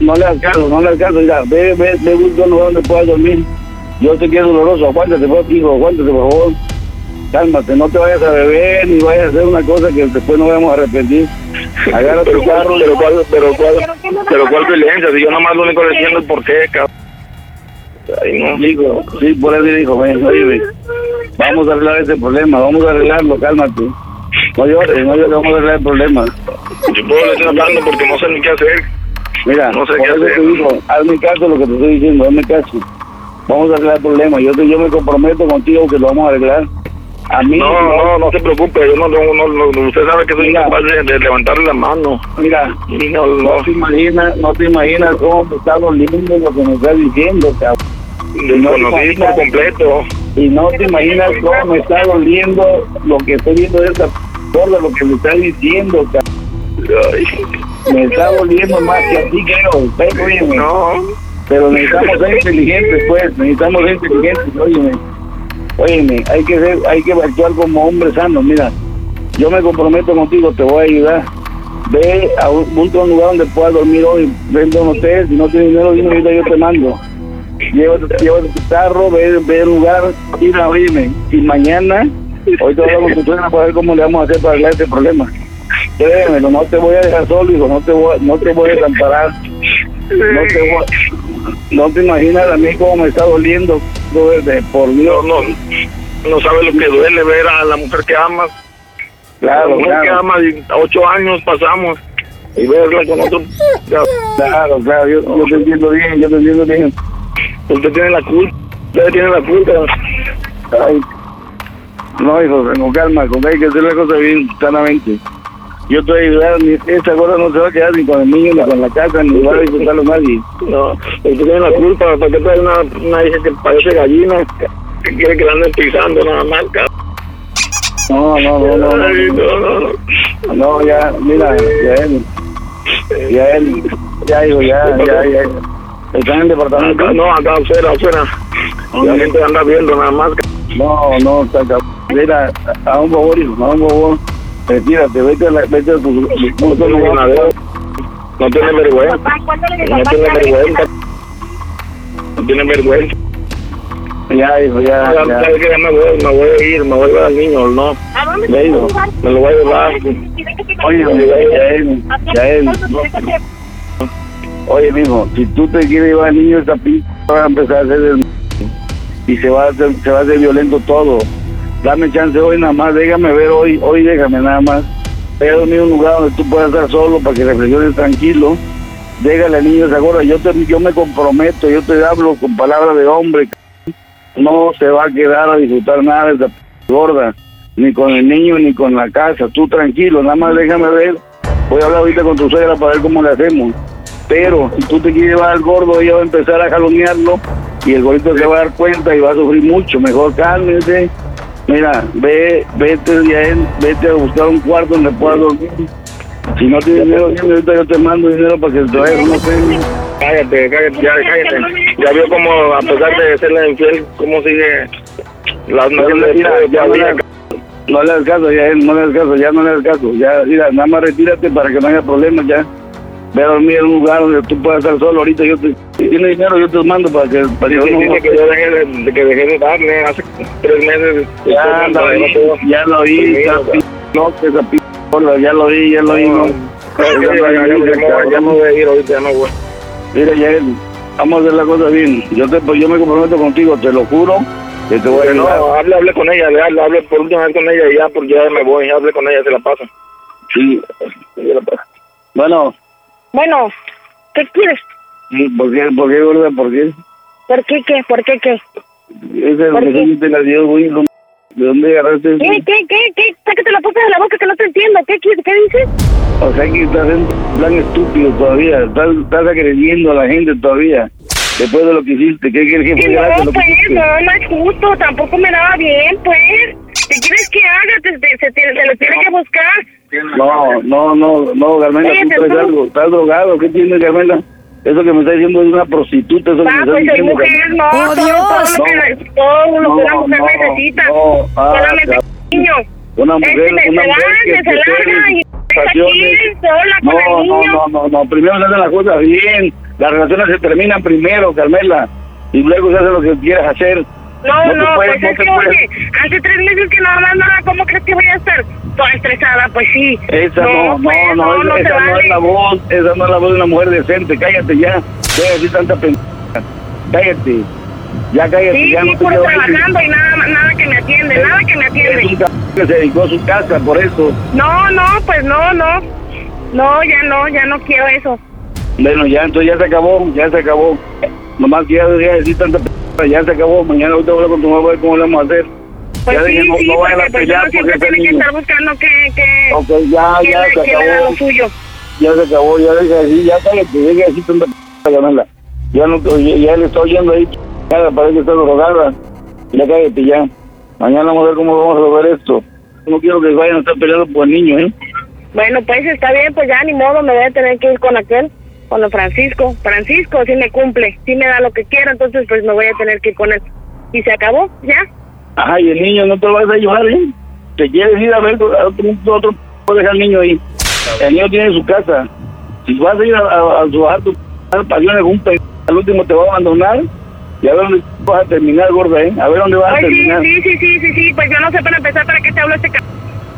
no le alcanzo, no le alcanzo, ya, ve, ve, ve, busca un lugar donde puedas dormir. Yo sé que es doloroso, aguántate, por hijo, aguántate, por favor. Cálmate, no te vayas a beber ni vayas a hacer una cosa que después no vayamos a arrepentir. Agarra Pero tu cuál, carro. pero cuál, pero cuál, pero cuál violencia, si yo nomás lo único que le entiendo es por qué, cabrón. Ay, no. Digo, sí, por eso dijo, oye, vamos a arreglar ese problema, vamos a arreglarlo, cálmate. No llores, no llores, vamos a arreglar el problema. Yo puedo estoy hablando porque no sé ni qué hacer. Mira, No sé por qué eso hacer. te digo, hazme caso lo que te estoy diciendo, hazme caso. Vamos a arreglar el problema, yo, yo me comprometo contigo que lo vamos a arreglar. A mí no, no, no se preocupe, yo no, no, no, no- usted sabe que soy Mira. incapaz de, de levantarle la mano. Mira, Y no, no, no te imaginas, no te imaginas cómo me está doliendo lo que me está diciendo, cabrón. desconocí por completo. Y no te imaginas cómo me está doliendo lo que estoy viendo de esta gorda, lo que me está diciendo, cabrón. Me está doliendo más que a ti, creo. Pero, óyeme, Pero necesitamos ser inteligentes, pues. Necesitamos ser inteligentes, óyeme. Óyeme, hay que ser, hay que actuar como hombre sano. Mira, yo me comprometo contigo, te voy a ayudar. Ve a un, un lugar donde puedas dormir hoy. Vende un hotel, si no tienes dinero, dime ahorita yo te mando. Llévate, llévate tu carro, ve, ve el lugar, mira, óyeme, y mañana, hoy te voy a hablar con para ver cómo le vamos a hacer para arreglar este problema. Créemelo, no te voy a dejar solo, hijo, no te voy, no te voy a desamparar. No te voy, no te imaginas a mí cómo me está doliendo, brother, de por Dios. No, no, no sabe lo que duele ver a la mujer que amas. Claro, la mujer claro. que amas, y ocho años pasamos y verla con otro. Claro, claro, yo, yo te entiendo bien, yo te entiendo bien. Usted tiene la culpa, usted tiene la culpa. Ay, no, hijo, con calma, con hay que hacer la cosa bien sanamente. Yo te voy a ayudar, ni- esta cosa no se va a quedar ni con el niño, ni con la casa, ni va a disfrutarlo nadie. No, usted tiene la culpa, ¿para qué trae una, una hija que parece gallina? Que quiere que la anden pisando nada más, cabrón. No, no, no, no, no. No, no, ya, mira, ya él, ya él, ya hijo, ya, ya, ya. Está en el departamento. Acá, no, acá afuera, afuera. La gente anda viendo nada más. No, no. Mira, a un favor, hijo, a un favor. Retírate, vete a, la, vete a tu, tu, tu lugar. No tiene vergüenza. No tiene vergüenza. No tiene vergüenza. Ya, hijo, ya, Ya. ¿sabes qué? Ya me voy, me voy a ir, me voy a llevar al niño, ¿no? Ya, hijo. Me lo voy a llevar. Oye, oye, ya él, ya él. Oye, mijo, si tú te quieres llevar al niño, esta p va a empezar a hacer el... y se va a hacer, se va a hacer violento todo. Dame chance hoy nada más, déjame ver hoy, hoy déjame nada más. Voy a dormir un lugar donde tú puedas estar solo para que reflexiones tranquilo. Déjale al niño esa gorra. Yo, te, yo me comprometo, yo te hablo con palabras de hombre. No se va a quedar a disfrutar nada de esa p gorda, ni con el niño ni con la casa. Tú tranquilo, nada más déjame ver. Voy a hablar ahorita con tu suegra para ver cómo le hacemos. Pero si tú te quieres llevar al gordo, ella va a empezar a jalonearlo y el gordito se va a dar cuenta y va a sufrir mucho. Mejor cálmese. Mira, ve, vete de ahí, vete a buscar un cuarto donde puedas dormir. Si no tienes dinero, ahorita yo te mando dinero para que te vayas no sé. Cállate, cállate, ya, cállate. Ya vio cómo, a pesar de serle infiel, cómo sigue las de no, le, no le hagas caso, ya él, no le hagas caso, ya no le hagas caso. Ya, mira, nada más retírate para que no haya problemas ya. Ve a dormir en un lugar donde tú puedas estar solo. Ahorita yo te, si tienes dinero, yo te mando para que... Para que Dice, no- que yo dejé de, que dejé de darle hace tres meses. Ya lo vi, ya lo vi, no, que esa p- ya lo vi, ya lo vi, no. Ya, me voy- a ir ahorita, ya me voy. Mira, ya vamos a hacer la cosa bien. Yo te, yo me comprometo contigo, te lo juro, que te voy a. No, hable, hable con ella, hable, hable por última vez con ella y ya, porque ya me voy, hable con ella, se la pasa. Sí. Se la pasa. Bueno, Bueno, ¿qué quieres? ¿por qué, por qué, gorda, por qué? ¿Por qué qué? ¿Por qué qué? Ese es ¿Por lo qué? que te la dio, güey. ¿De dónde agarraste eso? ¿Qué, qué, qué, qué? Sácate la puta de la boca que no te entiendo. ¿Qué, qué, qué dices? O sea que estás en plan estúpido todavía, estás, estás agrediendo a la gente todavía. Después de lo que hiciste, ¿qué quieres que fue no, pues, no, no es justo. Tampoco me daba bien, pues. ¿Qué quieres que haga? Te- te- se, te- se lo tiene que buscar. No, no, no, no, Carmela, tú tú- algo, estás drogado, ¿qué tienes, Carmela? Eso que me está diciendo es una prostituta, eso que me Ah, estás pues soy diciendo. mujer, no. ¡Oh, todo, todo Dios! lo que, todo lo que una No, mujer no, necesita. no, ah, Solamente niño. Una mujer, Este una se mujer que, se larga y está aquí sola con No, el no, niño. no, no, no, primero se hacen las cosas bien, las relaciones se terminan primero, Carmela, y luego se hace lo que quieras hacer. No, no, puedes- pues es que, puedes- oye, hace tres meses que nada más nada, ¿cómo crees que voy a estar toda estresada? Pues sí. Esa no, no, pues, no, esa, se esa no vale. es la voz, esa no es la voz de una mujer decente, cállate ya, deja de decir tanta pendeja, cállate, ya cállate, Sí, ya sí, no te puro trabajando y nada, nada que me atiende, nada que me Es un atiende. cabrón que se dedicó a su casa, por eso. No, no, pues no, no. No, ya no, ya no quiero eso. Bueno, ya, entonces ya se acabó, ya se acabó. Nomás que ya debería decir tanta p***, ya se acabó. Mañana ahorita voy a hablar con tu mamá a ver cómo le vamos a hacer. Pues Ya sí, dije, no- sí, no vayan a pues pelear porque tiene que niño- estar buscando que, que, Ok, ya, que ya le, se que le da acabó. lo suyo. Ya se acabó, ya deja así, ya cállate, deja así tanta p. Ya no, ya, ya le estoy oyendo ahí, ya parece que está drogada. Ya cállate ya. Mañana vamos a ver cómo vamos a resolver esto. No quiero que vayan a estar peleando por el niño, ¿eh? Bueno, pues está bien, pues ya ni modo, me voy a tener que ir con aquel, con Francisco. Francisco sí me cumple, sí me da lo que quiero, entonces pues me voy a tener que ir con él. Y se acabó, ya. Ajá, y el niño no te lo vas a llevar, ¿eh? Te quieres ir a ver a otro, a otro puedes dejar al niño ahí. El niño tiene su casa. Si vas a ir a, a, a tu pasión algún pe... al último te va a abandonar y a ver dónde vas a terminar, gorda, ¿eh? A ver dónde vas a Ay, sí, terminar. sí, sí, sí, sí, sí, pues yo no sé para empezar para qué te hablo este c...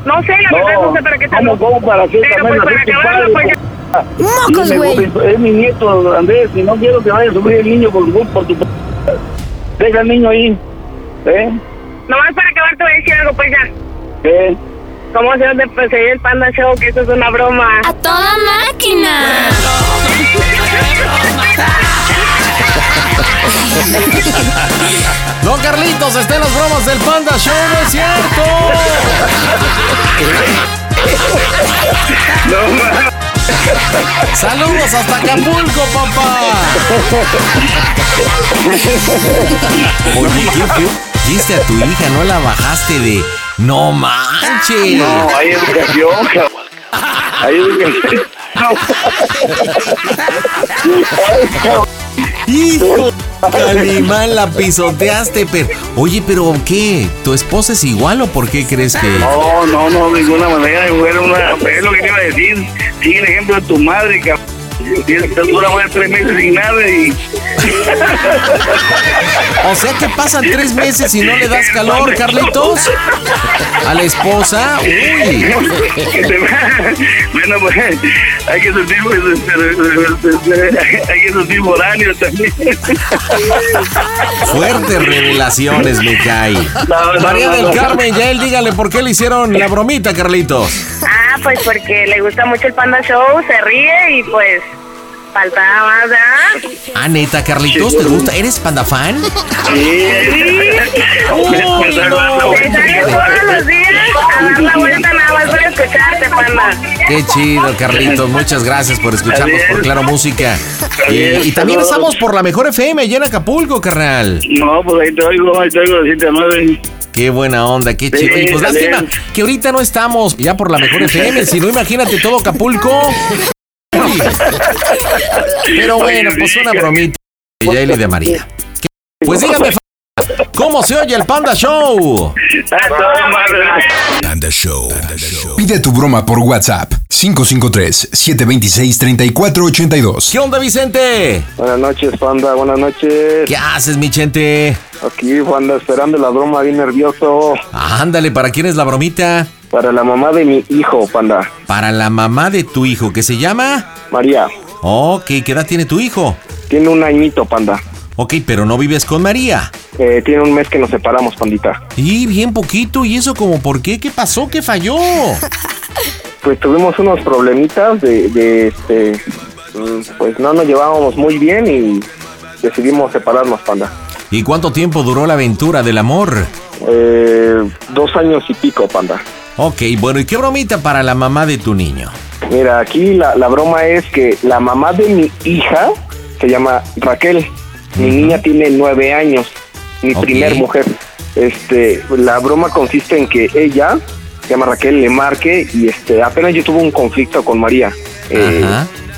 No sé, la No, verdad no sé para qué te ¿cómo, para qué? Pero pues para acabarlo, pues padre, ya... ¡Mocos, güey! Es mi nieto, Andrés, y no quiero que vaya a sufrir el niño por, tu- por tu... p- Deja al niño ahí, ¿eh? Nomás para acabar te voy a decir algo, pues ya. ¿Qué? ¿Cómo se de perseguir el Panda Show? Que eso es una broma. ¡A toda máquina! No, Carlitos, está en las bromas del Panda Show, no es cierto. Saludos hasta Acapulco, papá. Oye, ¿qué, qué? Viste a tu hija, no la bajaste de. No manches. No, hay educación, cabrón. Hay educación. Hijo, Calimán, la pisoteaste, pero. Oye, pero ¿qué? ¿Tu esposa es igual o por qué crees que.? No, no, no, de ninguna manera, mujer, una, es lo que iba a decir. Sigue el ejemplo de tu madre, cabrón. Tienes que dura más de tres meses sin nada y... O sea que pasan tres meses y no le das calor, Carlitos. A la esposa, uy. Bueno, pues hay que sentir, pues, hay que sentir moráneo también. Fuertes revelaciones me cae. No, no, María no, del no. Carmen, ya él dígale por qué le hicieron la bromita, Carlitos. Ah, pues porque le gusta mucho el Panda Show, se ríe y pues faltaba más, ¿verdad? Ah, neta, Carlitos, ¿te gusta? ¿Eres panda fan? Sí. Uy, no. Te todos los días a dar la vuelta nada más para escucharte, Panda. Qué chido, Carlitos. Muchas gracias por escucharnos por Claro Música. Y, y también estamos por la mejor FM allá en Acapulco, carnal. No, pues ahí te oigo, ahí te oigo de 7 a 9. Qué buena onda, qué Sí, chido. Y pues dale. lástima que ahorita no estamos ya por la mejor FM. Si no, imagínate todo Acapulco. Pero bueno, pues una bromita de Yael y de María. Pues dígame, ¿cómo se oye el Panda Show? Panda Show. Pide tu broma por WhatsApp 553-726-3482. ¿Qué onda, Vicente? Buenas noches, panda, buenas noches. ¿Qué haces, mi chente? Aquí, panda, esperando la broma, bien nervioso. Ándale, ¿para quién es la bromita? Para la mamá de mi hijo, panda. Para la mamá de tu hijo, que se llama. María. Ok, ¿qué edad tiene tu hijo? Tiene un añito, panda. Ok, pero no vives con María. Eh, tiene un mes que nos separamos, pandita. Y bien poquito, ¿y eso como por qué? ¿Qué pasó? ¿Qué falló? Pues tuvimos unos problemitas de, de este. mm, Pues no nos llevábamos muy bien y decidimos separarnos, panda. ¿Y cuánto tiempo duró la aventura del amor? Eh, dos años y pico, panda. Ok, bueno, ¿y qué bromita para la mamá de tu niño? Mira, aquí la, la broma es que la mamá de mi hija se llama Raquel. Mi niña tiene nueve años, mi primer mujer. Este, la broma consiste en que ella, se llama Raquel, le marque y este, apenas yo tuve un conflicto con María. Eh,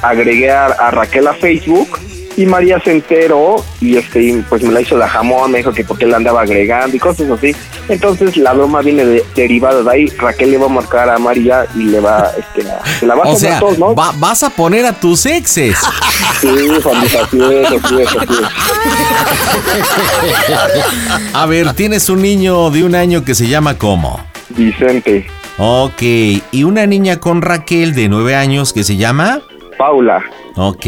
agregué a, a Raquel a Facebook y María se enteró y este, pues me la hizo de jamón, me dijo que porque la andaba agregando y cosas así. Entonces la broma viene de- derivada de ahí. Raquel le va a marcar a María y le va, este, a- se la va a O sea, todos, ¿no? va- vas a poner a tus exes. Sí, familia, así es, así es, así A ver, tienes un niño de un año que se llama ¿cómo? Vicente. Ok, y una niña con Raquel de nueve años que se llama Paula. Ok,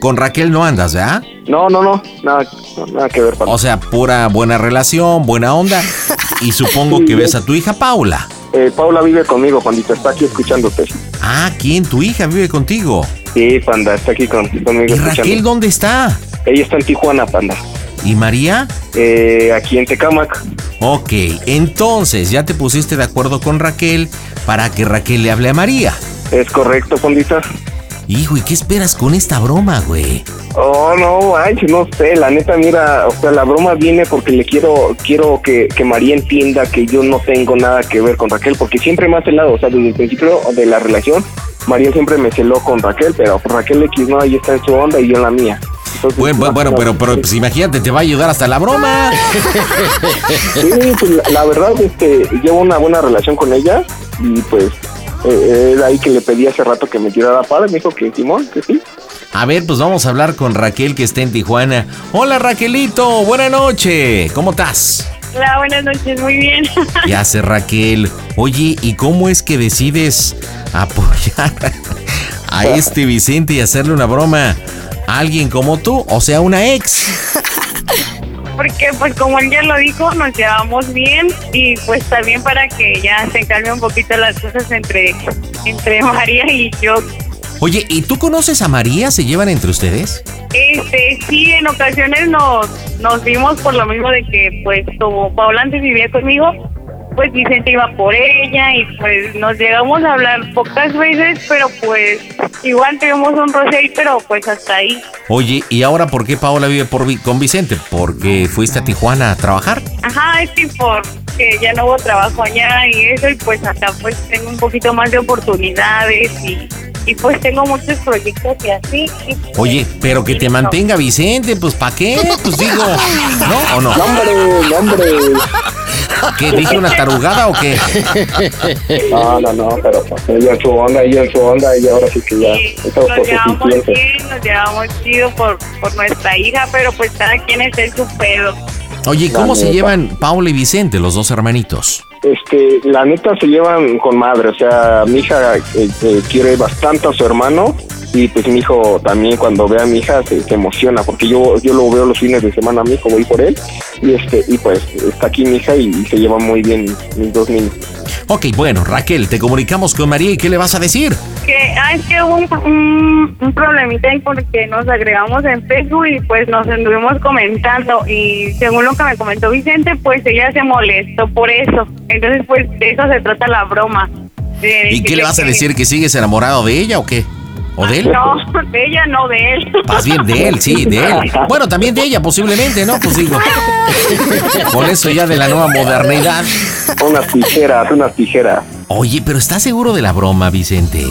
con Raquel no andas, ¿verdad? No, no, no, nada, nada que ver, O sea, pura buena relación, buena onda. Y supongo que ves a tu hija Paula. Eh, Paula vive conmigo, pandita, está aquí escuchándote. Ah, ¿quién? ¿Tu hija vive contigo? Sí, panda, está aquí con, conmigo ¿Y Raquel dónde está? Ella está en Tijuana, panda. ¿Y María? Eh, aquí en Tecamac. Ok, entonces ya te pusiste de acuerdo con Raquel para que Raquel le hable a María. Es correcto, Condita. Hijo, ¿y qué esperas con esta broma, güey? Oh, no, manches, no sé, la neta, mira, o sea, la broma viene porque le quiero, quiero que, que María entienda que yo no tengo nada que ver con Raquel, porque siempre me ha celado, o sea, desde el principio de la relación, María siempre me celó con Raquel, pero Raquel X no, ahí está en su onda y yo en la mía. Entonces, Bueno, bueno, bueno, pero, pero pues imagínate, te va a ayudar hasta la broma. Sí, pues la, la verdad, este, llevo una buena relación con ella y pues eh, era ahí que le pedí hace rato que me tirara para, me dijo que Simón, que sí. A ver, pues vamos a hablar con Raquel que está en Tijuana. Hola Raquelito, buena noche. ¿Cómo estás? Hola, buenas noches, muy bien. ¿Qué hace Raquel? Oye, ¿y cómo es que decides apoyar a este Vicente y hacerle una broma a alguien como tú? O sea, una ex. Porque pues como él ya lo dijo, nos llevamos bien y pues también para que ya se calme un poquito las cosas entre, entre María y yo. Oye, ¿y tú conoces a María? ¿Se llevan entre ustedes? Este, sí, en ocasiones nos, nos vimos por lo mismo de que pues como Paula antes vivía conmigo, pues Vicente iba por ella y pues nos llegamos a hablar pocas veces, pero pues igual tuvimos un roce ahí, pero pues hasta ahí. Oye, ¿y ahora por qué Paola vive por, Vi- con Vicente? ¿Porque fuiste a Tijuana a trabajar? Ajá, es que porque ya no hubo trabajo allá y eso, y pues acá pues tengo un poquito más de oportunidades y, y pues tengo muchos proyectos y así. y, pues, Oye, pero que te mantenga Vicente, pues ¿para qué? Pues digo, ¿no o no? Hombre, hombre. ¿Qué, dije una tarugada o qué? No, no, no, pero pues, ella en su onda, ella en su onda y ahora sí que ya Nos llevamos suficiente. bien, nos llevamos chido por, por nuestra hija, pero pues cada quien está en su pedo. Oye, ¿cómo se llevan Paula y Vicente, los dos hermanitos? Este, la neta se llevan con madre, o sea, mi hija eh, eh, quiere bastante a su hermano y pues mi hijo también cuando ve a mi hija se, se emociona porque yo yo lo veo los fines de semana a mi hijo, voy por él y este y pues está aquí mi hija y, y se llevan muy bien mis dos niños. Ok, bueno, Raquel, te comunicamos con María y ¿qué le vas a decir? Que, ah, es que hubo un, un, un problemita ahí porque nos agregamos en Facebook y pues nos anduvimos comentando y según lo que me comentó Vicente, pues ella se molestó por eso. Entonces pues de eso se trata la broma. De ¿Y qué le vas a decir? ¿Que sigues enamorado de ella o qué? ¿O de él? No, de ella no, de él. Más bien de él, sí, de él. Bueno, también de ella, posiblemente, ¿no? Pues digo. Con eso ya de la nueva modernidad. Unas tijeras, unas tijeras. Oye, pero ¿estás seguro de la broma, Vicente?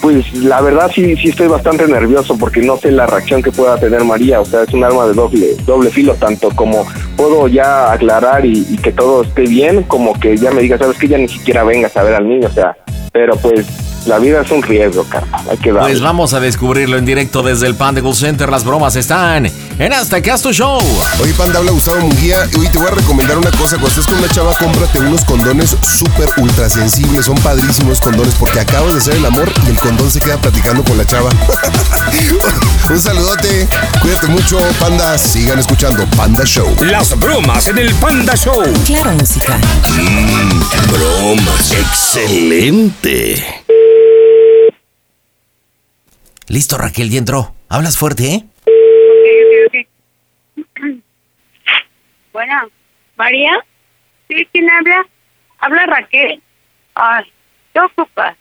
Pues la verdad sí, sí estoy bastante nervioso porque no sé la reacción que pueda tener María. O sea, es un arma de doble, doble filo, tanto como puedo ya aclarar y, y que todo esté bien, como que ya me diga, sabes que ya ni siquiera vengas a ver al niño. O sea, pero pues la vida es un riesgo, cara. Hay que darle. Pues vamos a descubrirlo en directo desde el Panda Gold Center. Las bromas están en Hasta que tu show. Oye, Panda, habla Gustavo Munguía. Y hoy te voy a recomendar una cosa. Cuando estés con una chava, cómprate unos condones súper ultra sensibles. Son padrísimos condones porque acabas de hacer el amor y el condón se queda platicando con la chava. Un saludote. Cuídate mucho, Panda. Sigan escuchando Panda Show. Las bromas en el Panda Show. Claro, música. Mmm, bromas. Excelente. Listo, Raquel, ya entró. Hablas fuerte, ¿eh? Bueno, María, ¿sí? ¿Quién habla? Habla Raquel. Ay, ¿qué ocupas?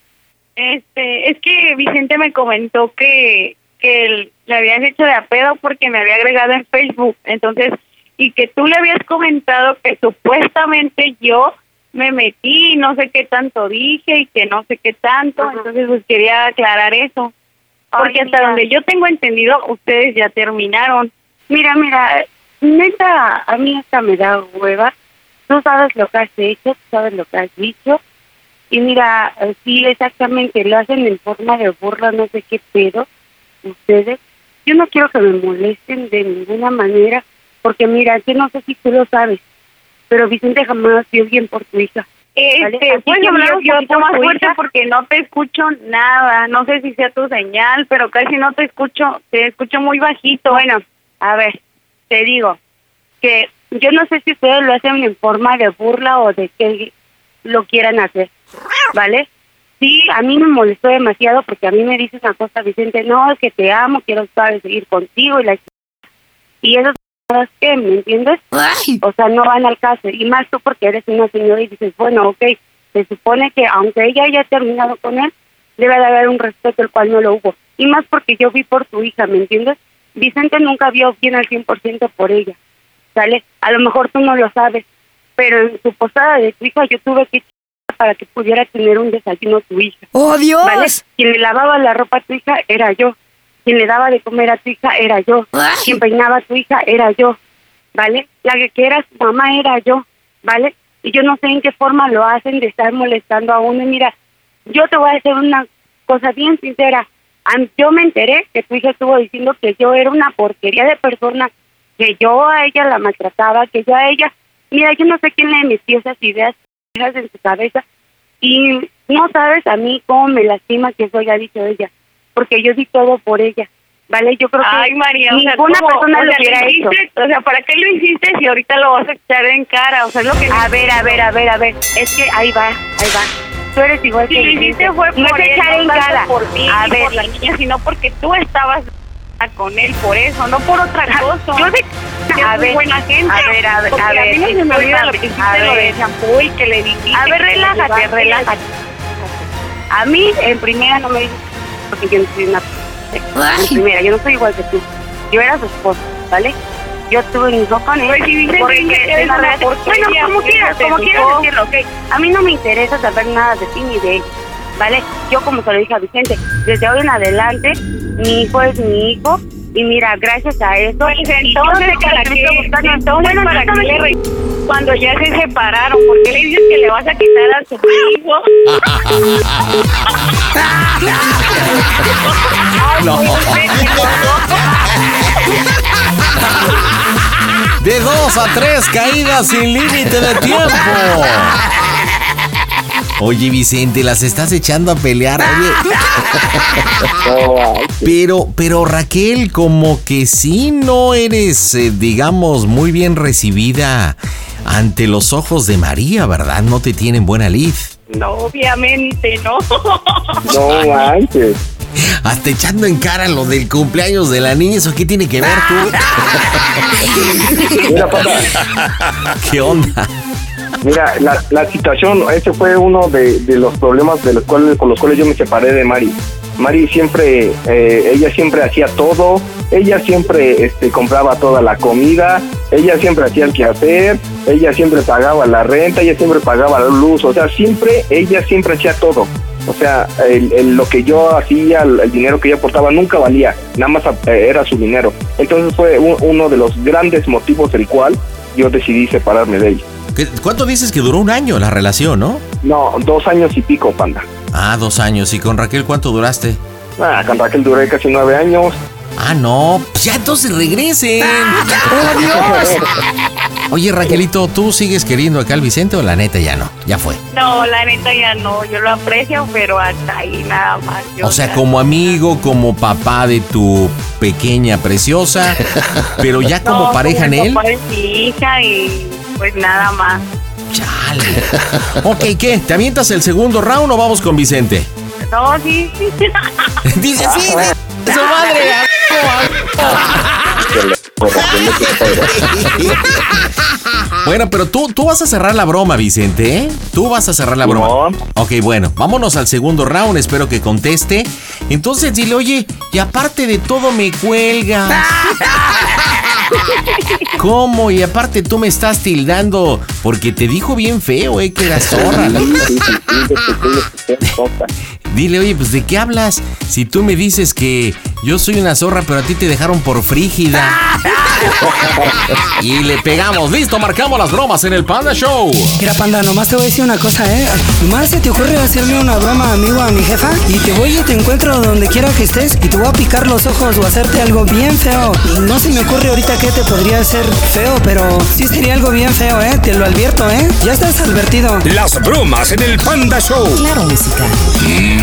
Este, es que Vicente me comentó que, que le habías hecho de a pedo porque me había agregado en Facebook. Entonces, y que tú le habías comentado que supuestamente yo me metí y no sé qué tanto dije y que no sé qué tanto. Entonces, pues quería aclarar eso. Porque hasta donde yo tengo entendido, ustedes ya terminaron. Mira, mira, neta, a mí hasta me da hueva. Tú sabes lo que has hecho, tú sabes lo que has dicho. Y mira, sí, exactamente, lo hacen en forma de burla, no sé qué pedo, ustedes. Yo no quiero que me molesten de ninguna manera, porque mira, yo no sé si tú lo sabes, pero Vicente jamás dio bien por tu hija. Este, puedes hablar un poquito más fuerte porque no te escucho nada. No sé si sea tu señal, pero casi no te escucho. Te escucho muy bajito. Bueno, a ver, te digo que yo no sé si ustedes lo hacen en forma de burla o de que lo quieran hacer, ¿vale? Sí, a mí me molestó demasiado porque a mí me dice una cosa, Vicente, no, es que te amo, quiero saber seguir contigo y la y eso ¿sabes qué? ¿Me entiendes? O sea, no van al caso. Y más tú porque eres una señora y dices, bueno, ok, se supone que aunque ella haya terminado con él, debe de haber un respeto el cual no lo hubo. Y más porque yo vi por tu hija, ¿me entiendes? Vicente nunca vio bien al 100% por ella, ¿sale? A lo mejor tú no lo sabes, pero en su posada de tu hija yo tuve que para que pudiera tener un desayuno tu hija. ¡Oh, Dios! ¿Vale? Quien le lavaba la ropa a tu hija era yo. Quien le daba de comer a tu hija era yo. Quien peinaba a tu hija era yo. ¿Vale? La que, que era su mamá era yo. ¿Vale? Y yo no sé en qué forma lo hacen de estar molestando a uno. Y mira, yo te voy a decir una cosa bien sincera. Yo me enteré que tu hija estuvo diciendo que yo era una porquería de persona, que yo a ella la maltrataba, que yo a ella... Mira, yo no sé quién le metió esas ideas en su cabeza y no sabes a mí cómo me lastima que eso haya dicho ella, porque yo di todo por ella, ¿vale? Yo creo que Ay, María, o sea, ninguna persona lo hubiera hecho. O sea, ¿para qué lo hiciste si ahorita lo vas a echar en cara? O sea, es lo que... A ver, a ver, a ver, a ver, es que ahí va, ahí va. Tú eres igual Si que lo hiciste fue no por es él, echar en no cara. por ti a ver, por la niña, sino porque tú estabas con él por eso, no por otra cosa. Yo sé- Que a ver, buena gente. a ver, a ver, a ver, mí no se me olvida lo que hiciste, a lo del champú y que le dijiste. A ver, relájate, relájate. A mí, en primera, no me dices porque yo no soy una... En primera, yo no soy igual que tú. Yo era su esposa, ¿vale? Yo tuve un hijo con él. Pues si porque que eres una porquería, Bueno, como quieras, como quieras decirlo, ¿ok? A mí no me interesa saber nada de ti ni de él, ¿vale? Yo, como se lo dije a Vicente, desde hoy en adelante, mi hijo es mi hijo. Y mira, gracias a eso... Pues entonces, que ¿para buscando- Entonces, Bueno, ¿para sabes le que- re- Cuando ya se separaron, ¿por qué le dices que le vas a quitar a su hijo? No. De dos a tres caídas sin límite de tiempo. Oye, Vicente, las estás echando a pelear. Oye. Pero, pero Raquel, como que sí no eres, eh, digamos, muy bien recibida ante los ojos de María, ¿verdad? No te tienen buena lid. No, obviamente no. No manches. Hasta echando en cara lo del cumpleaños de la niña, ¿eso qué tiene que ver tú? ¿Qué onda? Mira, la, situación, ese fue uno de, los problemas de los cuales, con los cuales yo me separé de Mari. Mari siempre, eh, ella siempre hacía todo, ella siempre este, compraba toda la comida, ella siempre hacía el quehacer, ella siempre pagaba la renta, ella siempre pagaba la luz, o sea, siempre, ella siempre hacía todo. O sea, el- el- lo que yo hacía, el, dinero que ella aportaba nunca valía, nada más eh, era su dinero. Entonces fue un- uno de los grandes motivos del cual yo decidí separarme de ella. ¿Qué- ¿Cuánto dices que duró un año la relación, no? No, dos años y pico, panda. Ah, dos años. ¿Y con Raquel cuánto duraste? Ah, con Raquel duré casi nueve años. Ah, no. Pues ya entonces regresen. ¡Oh, Dios! Oye, Raquelito, ¿tú sigues queriendo acá al Vicente o la neta ya no? Ya fue. No, la neta ya no. Yo lo aprecio, pero hasta ahí nada más. Yo O sea, como amigo, como papá de tu pequeña preciosa, pero ya como No, pareja en él. papá de mi hija y pues nada más. Ok, ¿qué? ¿Te avientas el segundo round o vamos con Vicente? No, sí, sí. Dice sí, de su madre. Bueno, pero tú, tú vas a cerrar la broma, Vicente, ¿eh? Tú vas a cerrar la broma. Ok, bueno, vámonos al segundo round, espero que conteste. Entonces dile, oye, y aparte de todo me cuelgas. ¿Cómo? Y aparte tú me estás tildando porque te dijo bien feo, ¿eh? Que era zorra. Dile, oye, pues ¿de qué hablas? Si tú me dices que yo soy una zorra, pero a ti te dejaron por frígida. y le pegamos. Listo, marcamos las bromas en el Panda Show. Mira, panda, nomás te voy a decir una cosa, ¿eh? Nomás se te ocurre hacerle una broma, amigo, a mi jefa, y te voy y te encuentro donde quiera que estés, y te voy a picar los ojos o hacerte algo bien feo. Y no se me ocurre ahorita que te podría hacer feo, pero sí sería algo bien feo, ¿eh? Te lo advierto, ¿eh? Ya estás advertido. Las bromas en el Panda Show. Claro, música.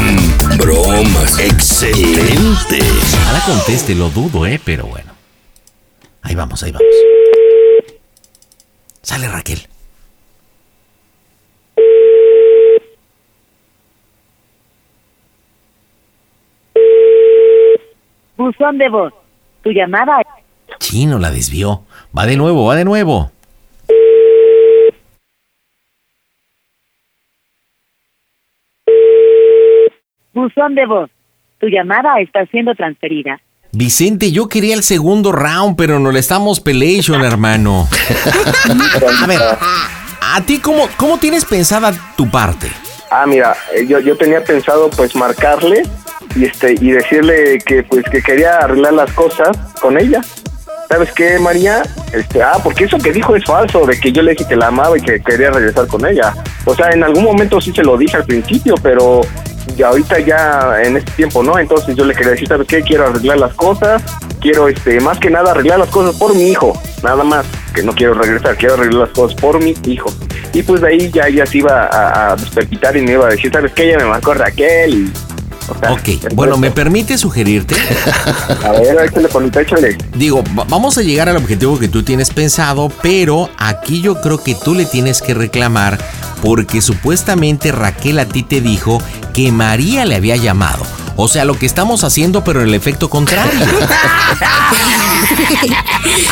Mmm, bromas. Excelente. Ahora conteste, lo dudo, ¿eh? Pero bueno. Ahí vamos, ahí vamos. Sale Raquel. Buzón de voz. Tu llamada. Chino la desvió. Va de nuevo, va de nuevo. Buzón de voz. Tu llamada está siendo transferida. Vicente, yo quería el segundo round, pero no le estamos pelation, hermano. A ver, ¿a ti cómo, cómo tienes pensada tu parte? Ah, mira, eh, yo, yo tenía pensado pues marcarle y este y decirle que pues que quería arreglar las cosas con ella. ¿Sabes qué, María? Este, ah, porque eso que dijo es falso, de que yo le dije que la amaba y que quería regresar con ella. O sea, en algún momento sí se lo dije al principio, pero ya ahorita ya en este tiempo no, entonces yo le quería decir, ¿sabes qué? Quiero arreglar las cosas, quiero este, más que nada arreglar las cosas por mi hijo, nada más, que no quiero regresar, quiero arreglar las cosas por mi hijo. Y pues de ahí ya ella se iba a, a desperpitar y me iba a decir, ¿sabes qué? Ella me marcó Raquel y ok, bueno, ¿me permite sugerirte? A ver, échale, bonita, échale. Digo, va- vamos a llegar al objetivo que tú tienes pensado, pero aquí yo creo que tú le tienes que reclamar porque supuestamente Raquel a ti te dijo que María le había llamado. O sea, lo que estamos haciendo, pero en el efecto contrario.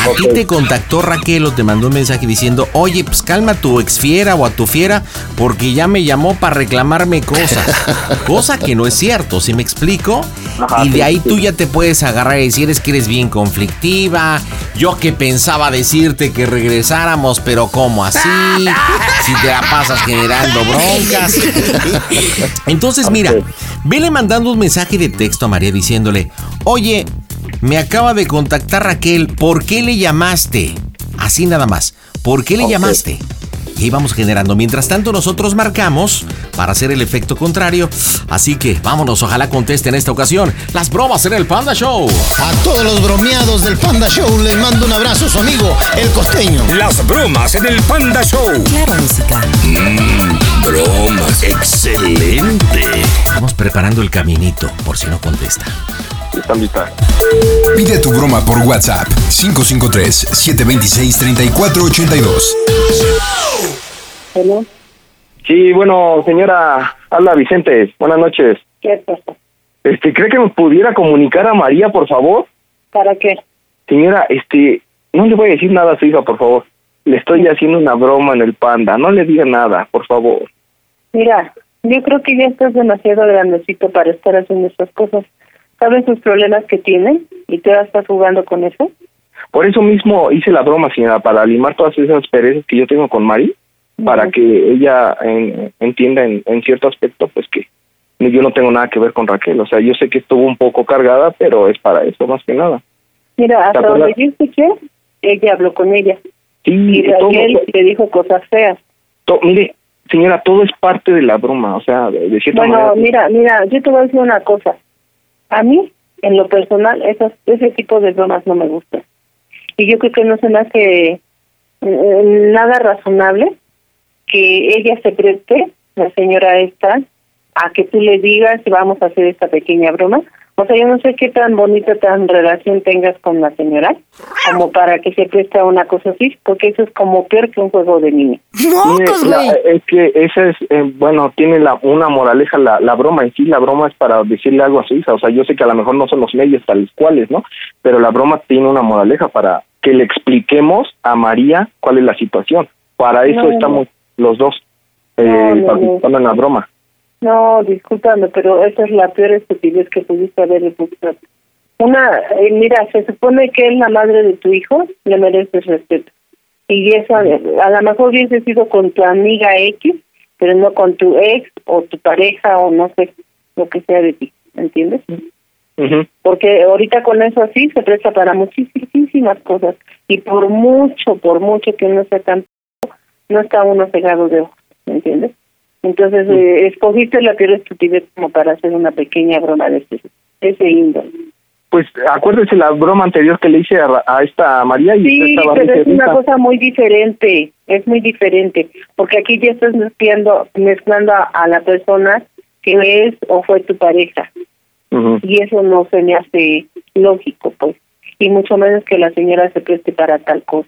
A ti te contactó Raquel o te mandó un mensaje diciendo, oye, pues calma a tu ex fiera o a tu fiera porque ya me llamó para reclamarme cosas. Cosa que no es cierto, ¿sí me explico? Ajá, y de ahí sí. tú ya te puedes agarrar y decir, es que eres bien conflictiva. Yo que pensaba decirte que regresáramos, pero ¿cómo así? Si te la pasas generando broncas. Entonces, mira, vele mandando un mensaje de texto a María diciéndole, oye, me acaba de contactar Raquel, ¿por qué le llamaste? Así nada más, ¿por qué le llamaste? Y ahí vamos generando. Mientras tanto, nosotros marcamos para hacer el efecto contrario. Así que vámonos, ojalá conteste en esta ocasión las bromas en el Panda Show. A todos los bromeados del Panda Show les mando un abrazo su amigo, el costeño. Las bromas en el Panda Show. Claro, música. Mmm, bromas. Excelente. Vamos preparando el caminito por si no contesta. Están. Pide tu broma por WhatsApp 553-726-3482. Sí, bueno, señora, habla Vicente, buenas noches. ¿Qué pasa? Este, ¿cree que me pudiera comunicar a María, por favor? ¿Para qué? Señora, este, no le voy a decir nada a su hija, por favor. Le estoy haciendo una broma en el panda, no le diga nada, por favor. Mira, yo creo que ya estás demasiado grandecito para estar haciendo estas cosas. ¿Sabes los problemas que tiene? ¿Y tú ahora estás jugando con eso? Por eso mismo hice la broma, señora, para limar todas esas perezas que yo tengo con Mari, para que ella en- entienda en, en cierto aspecto, pues que yo no tengo nada que ver con Raquel. O sea, yo sé que estuvo un poco cargada, pero es para eso, más que nada. Mira, ¿Te hasta donde yo escuché, ella habló con ella. Sí, Y todo- Raquel le dijo cosas feas. to- mire, señora, todo es parte de la broma, o sea, de, de cierta Bueno, manera. mira, mira, yo te voy a decir una cosa. A mí, en lo personal, esas, ese tipo de bromas no me gustan. Y yo creo que no se me hace eh, nada razonable que ella se preste, la señora esta, a que tú le digas que vamos a hacer esta pequeña broma. O sea, yo no sé qué tan bonita tan relación tengas con la señora como para que se preste a una cosa así, porque eso es como peor que un juego de niño. Mire, la- es que esa es, eh, bueno, tiene la, una moraleja la, la broma en sí, la broma es para decirle algo a su hija, o sea, yo sé que a lo mejor no son los medios tales cuales, ¿no? Pero la broma tiene una moraleja para que le expliquemos a María cuál es la situación. Para eso No, estamos los dos eh, No, no, participando en la broma. No, discúlpame, pero esa es la peor estupidez que pudiste haber hecho. Una, eh, mira, se supone que es la madre de tu hijo, le mereces respeto. Y eso, a lo mejor hubiese sido con tu amiga X, pero no con tu ex o tu pareja o no sé, lo que sea de ti, ¿entiendes? Porque ahorita con eso así se presta para muchísimas cosas. Y por mucho, por mucho que uno sea tan... no está uno cegado de ojos, ¿me entiendes? Entonces, eh, escogiste la peor estupidez como para hacer una pequeña broma de ese, de ese índole. Pues acuérdese la broma anterior que le hice a, a esta María y Sí, estaba pero es una cosa muy diferente, es muy diferente, porque aquí ya estás mezclando, mezclando a, a la persona que es o fue tu pareja, y eso no se me hace lógico, pues, y mucho menos que la señora se preste para tal cosa.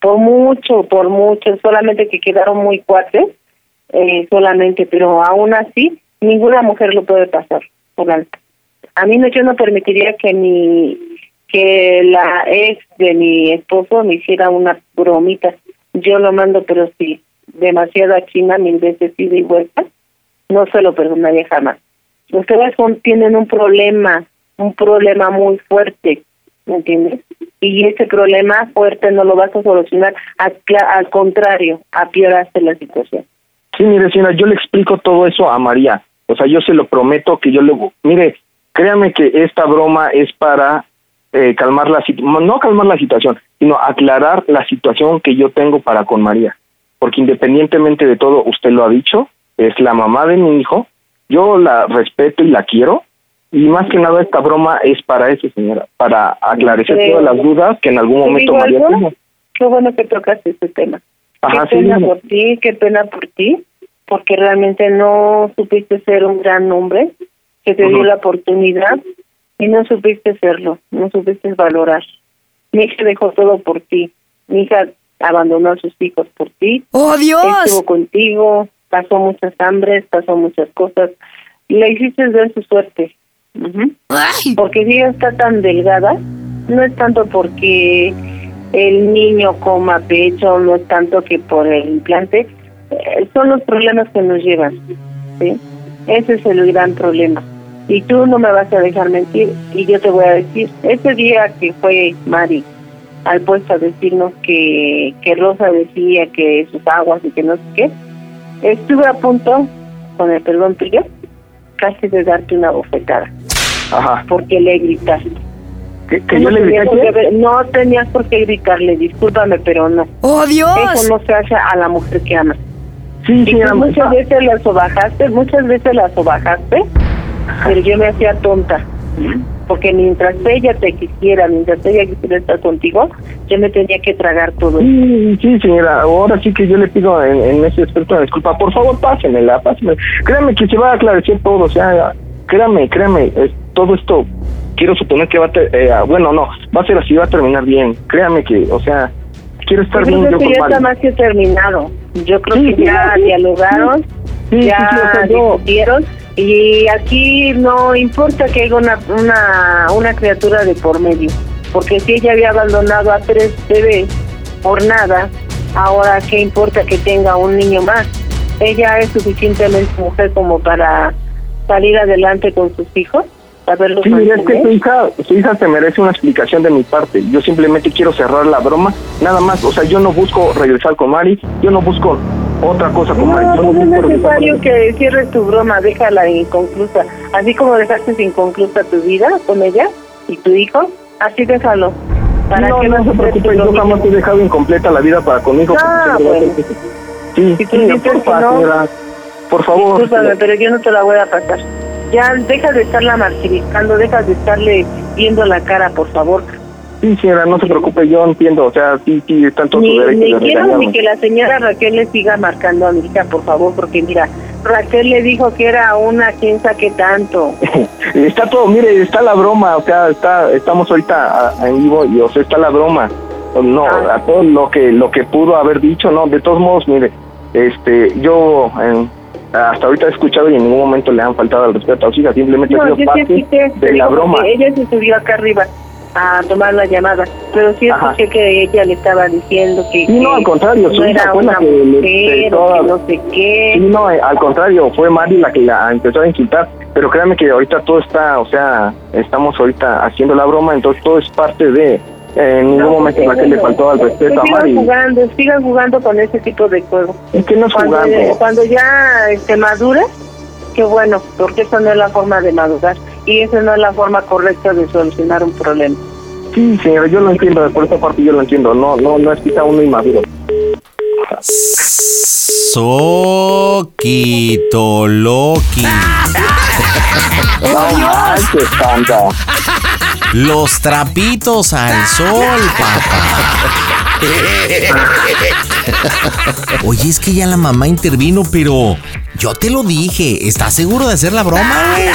Por mucho, por mucho, solamente que quedaron muy cuates, eh, solamente, pero aún así, ninguna mujer lo puede pasar por alto. A mí no, yo no permitiría que mi que la ex de mi esposo me hiciera una bromita. Yo lo mando, pero sí, demasiada china, mil veces ida y vuelta, no se lo perdonaría jamás. Ustedes son, tienen un problema, un problema muy fuerte, ¿me entiendes? Y ese problema fuerte no lo vas a solucionar, al, al contrario, apioraste la situación. Sí, mire, señora, yo le explico todo eso a María. O sea, yo se lo prometo que yo le... Mire, créame que esta broma es para eh, calmar la situación, no calmar la situación, sino aclarar la situación que yo tengo para con María. Porque independientemente de todo, usted lo ha dicho, es la mamá de mi hijo, yo la respeto y la quiero, y más que nada esta broma es para eso, señora, para aclarecer todas las dudas que en algún momento María tuvo. Qué bueno que tocas ese tema. Ajá, qué pena por ti, qué pena por ti, porque realmente no supiste ser un gran hombre que te dio la oportunidad y no supiste serlo, no supiste valorar. Mi hija dejó todo por ti. Mi hija abandonó a sus hijos por ti. ¡Oh, Dios! Estuvo contigo, pasó muchas hambres, pasó muchas cosas. Y la hiciste ver su suerte. Porque si ella está tan delgada, no es tanto porque el niño coma pecho, no es tanto que por el implante, eh, son los problemas que nos llevan. ¿sí? Ese es el gran problema. Y tú no me vas a dejar mentir y yo te voy a decir, ese día que fue Mari al puesto a decirnos que, que Rosa decía que sus aguas y que no sé qué, estuve a punto, con el perdón tuyo, casi de darte una bofetada. Ajá. Porque le gritaste. ¿Que, que no yo le tenías grité? por qué ver- no tenías por qué gritarle, discúlpame, pero no. ¡Oh, Dios! Eso no se hace a la mujer que amas. Sí, y señora, muchas veces la sobajaste, muchas veces la sobajaste, pero yo me hacía tonta. Porque mientras ella te quisiera, mientras ella quisiera estar contigo, yo me tenía que tragar todo. Sí, sí, señora, ahora sí que yo le pido en, en ese aspecto una disculpa. Por favor, pásenmela, pásenmela. Créame que se va a aclarecer todo, o sea, créame, créame, es- todo esto quiero suponer que va a, ter- eh, bueno, no, va a ser así, va a terminar bien. Créame que, o sea, quiero estar Yo creo bien que yo con ya está más que terminado. Yo creo Sí, que sí, ya sí, dialogaron, ya o sea, yo- discutieron y aquí no importa que haya una, una, una criatura de por medio, porque si ella había abandonado a tres bebés por nada, ahora qué importa que tenga un niño más. Ella es suficientemente mujer como para salir adelante con sus hijos, saberlos Sí, mira, es que su hija, su hija se merece una explicación de mi parte. Yo simplemente quiero cerrar la broma, nada más. O sea, yo no busco regresar con Mari, yo no busco otra cosa con Mari. No, Yo no no es regresar con necesario que cierres tu broma, déjala inconclusa. Así como dejaste inconclusa tu vida con ella y tu hijo, así déjalo. ¿Para no, qué no se preocupe, yo jamás he dejado incompleta la vida para conmigo. Ah, bueno. Sí, sí, que porfa, señora, por favor. Discúlpame, pero yo no te la voy a pasar. Ya deja de estarla martirizando, deja de estarle viendo la cara, por favor. Sí, señora, no se preocupe, yo entiendo. O sea, sí, sí, está en todo Ni, su derecho ni quiero ni que la señora Raquel le siga marcando a mi hija, por favor, porque mira, Raquel le dijo que era una quién sabe tanto. Está todo, mire, está la broma, o sea, está, estamos ahorita en vivo y o sea, está la broma. No, Ah. a todo lo que lo que pudo haber dicho, no, de todos modos, mire, este, yo en- hasta ahorita he escuchado y en ningún momento le han faltado al respeto a su hija, simplemente ha No, sido yo sí parte te de la broma. ella se subió acá arriba a tomar la llamada, pero sí escuché que ella le estaba diciendo que, Sí, no, al contrario, su no hija fue la que le mujer que no sé qué. Sí, no, eh, al contrario, fue Mari la que la empezó a insultar, pero créanme que ahorita todo está, o sea, estamos ahorita haciendo la broma, entonces todo es parte de, en ningún No, momento pues, Raquel le faltó al pues respeto a sigan Mari. jugando, sigan jugando con ese tipo de juego. Es que no es cuando, jugando. cuando ya este, madure, qué bueno, porque esa no es la forma de madurar y esa no es la forma correcta de solucionar un problema. Sí, señora, yo lo entiendo, por esa parte yo lo entiendo, no, no, no es quizá uno inmaduro. Soquito Loki. No manches, Panda. Los trapitos al sol, papá. Oye, es que ya la mamá intervino, pero yo te lo dije. ¿Estás seguro de hacer la broma, güey?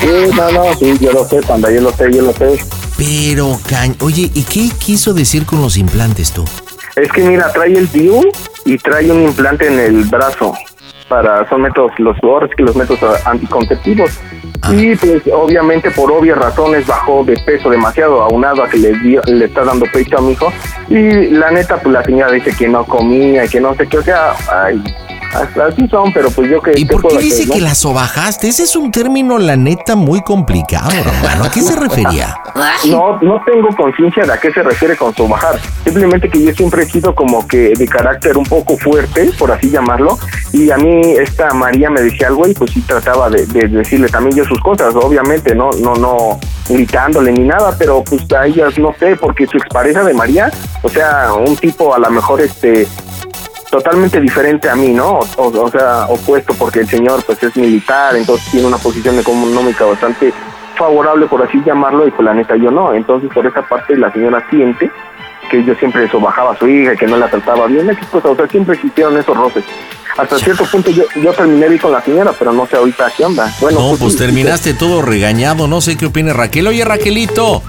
Sí, no, no, sí, yo lo sé, Panda, yo lo sé, yo lo sé. Pero, cañ... Oye, ¿y qué quiso decir con los implantes tú? Es que mira, trae el DIU y trae un implante en el brazo para, son métodos, los sí que los métodos anticonceptivos. Y pues obviamente por obvias razones bajó de peso demasiado, aunado a que le, dio, le está dando pecho a mi hijo. Y la neta, pues la señora dice que no comía y que no sé qué, o sea, ay, hasta así son, pero pues yo que... ¿Y por qué dice que la sobajaste? Ese es un término, la neta, muy complicado, hermano. ¿A qué se refería? No, no tengo conciencia de a qué se refiere con sobajar. Simplemente que yo siempre he sido como que de carácter un poco fuerte, por así llamarlo. Y a mí esta María me decía algo y pues sí trataba de, de decirle también yo sus cosas, obviamente, no, no, no gritándole ni nada, pero pues a ellas no sé, porque su expareja de María, o sea, un tipo a lo mejor este totalmente diferente a mí, ¿no? O, o, sea, opuesto porque el señor pues es militar, entonces tiene una posición económica bastante favorable, por así llamarlo, y pues la neta yo no. Entonces por esa parte la señora siente que yo siempre sobajaba a su hija, que no la trataba bien, X cosas, o sea, siempre existieron esos roces. Hasta cierto punto yo, yo terminé bien con la señora, pero no sé ahorita qué onda. Bueno, no, pues, terminaste todo regañado, no sé qué opina Raquel. Oye, Raquelito,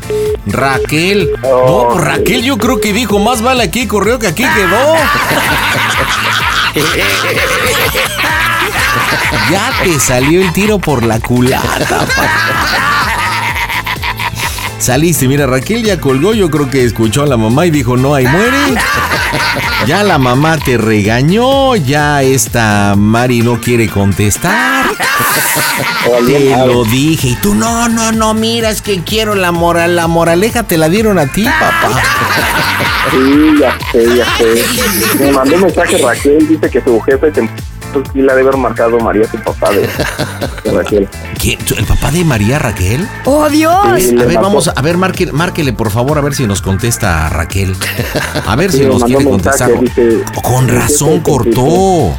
Raquel. no, pues Raquel yo creo que dijo, más vale aquí corrió que aquí quedó. ya te salió el tiro por la culata. Saliste, mira, Raquel ya colgó, yo creo que escuchó a la mamá y dijo, no, ahí muere. Ya la mamá te regañó, ya esta Mari no quiere contestar. te lo dije y tú, no, no, no, mira, es que quiero la moral, la moraleja te la dieron a ti, papá. Sí, ya sé, ya sé. Me mandó un mensaje Raquel, dice que su jefe te sí la debe haber marcado María, su papá de, de Raquel. ¿Quién? ¿El papá de María Raquel? ¡Oh, Dios! Sí, A ver, marcó. vamos, a ver, márquele, márquele, por favor, a ver si nos contesta Raquel. A ver Sí, si nos quiere Con razón cortó.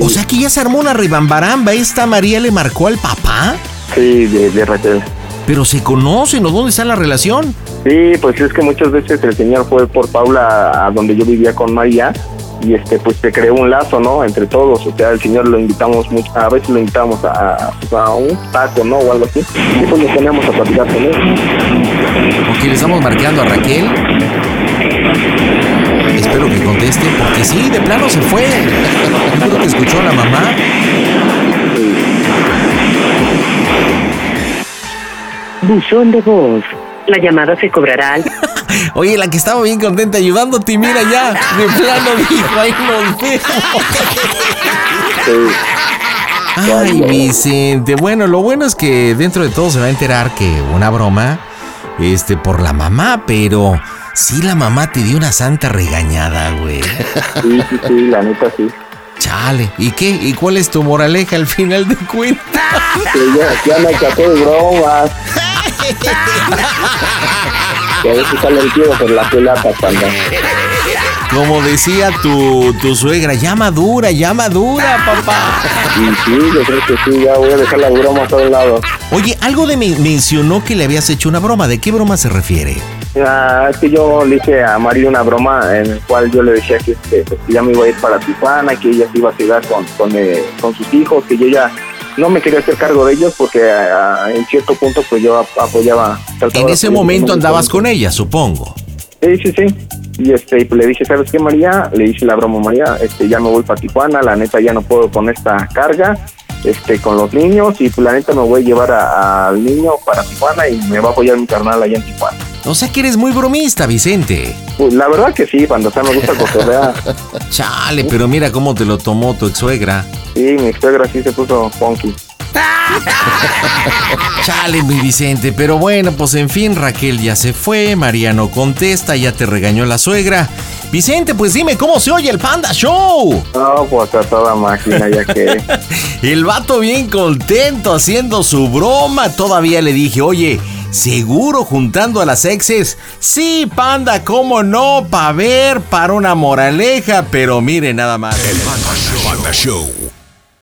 O sea que ya se armó una ribambaramba. ¿Esta María le marcó al papá? Sí, de, de Raquel. Pero se conocen, ¿o dónde está la relación? Sí, pues es que muchas veces el señor fue por Paula a donde yo vivía con María y este pues se creó un lazo, ¿no? Entre todos, o sea, el señor lo invitamos mucho, a veces lo invitamos a, a un taco, ¿no? O algo así. Y pues nos poníamos a platicar con él. Ok, le estamos marcando a Raquel. Espero que conteste, porque sí, de plano se fue. Creo que escuchó a la mamá. Buzón de voz. La llamada se cobrará al... Oye, la que estaba bien contenta ayudándote, y mira ya, de plano dijo, ahí nos vemos. Ay, Vicente. Bueno, lo bueno es que dentro de todo se va a enterar que una broma, este, por la mamá, pero sí la mamá te dio una santa regañada, güey. Sí, sí, sí, la neta sí. Chale, ¿y qué? ¿Y cuál es tu moraleja al final de cuentas? Que ya, ya me cachó de bromas. Que a veces sale el tío por la pelata, panda. Como decía tu, tu suegra, ya madura, ya madura, papá. Y sí, yo creo que sí, ya voy a dejar la broma a todos lados. Oye, algo de me mencionó que le habías hecho una broma. ¿De qué broma se refiere? Ah, es que yo le hice a María una broma en la cual yo le decía que, este, que ya me iba a ir para Tijuana, que ella se iba a quedar con, con, eh, con sus hijos, que yo ya no me quería hacer cargo de ellos porque ah, en cierto punto pues yo ap- apoyaba. En ese momento andabas con ella, supongo. Sí, sí, sí. Y este, y pues le dije, ¿sabes qué, María? Le hice la broma María, este, ya me voy para Tijuana, la neta ya no puedo con esta carga, este, con los niños, y pues la neta me voy a llevar a- al niño para Tijuana y me va a apoyar mi carnal allá en Tijuana. O sea que eres muy bromista, Vicente. Pues la verdad que sí, cuando me gusta cotorrear. Chale, pero mira cómo te lo tomó tu ex suegra. Sí, mi suegra sí se puso funky. Chale, mi Vicente. Pero bueno, pues en fin, Raquel ya se fue, María no contesta, ya te regañó la suegra. Vicente, pues dime cómo se oye el Panda Show. No, pues a toda máquina, ya que... El vato bien contento haciendo su broma. Todavía le dije, oye, ¿seguro juntando a las exes? Sí, panda, cómo no, pa' ver, para una moraleja. Pero mire nada más. Panda Show.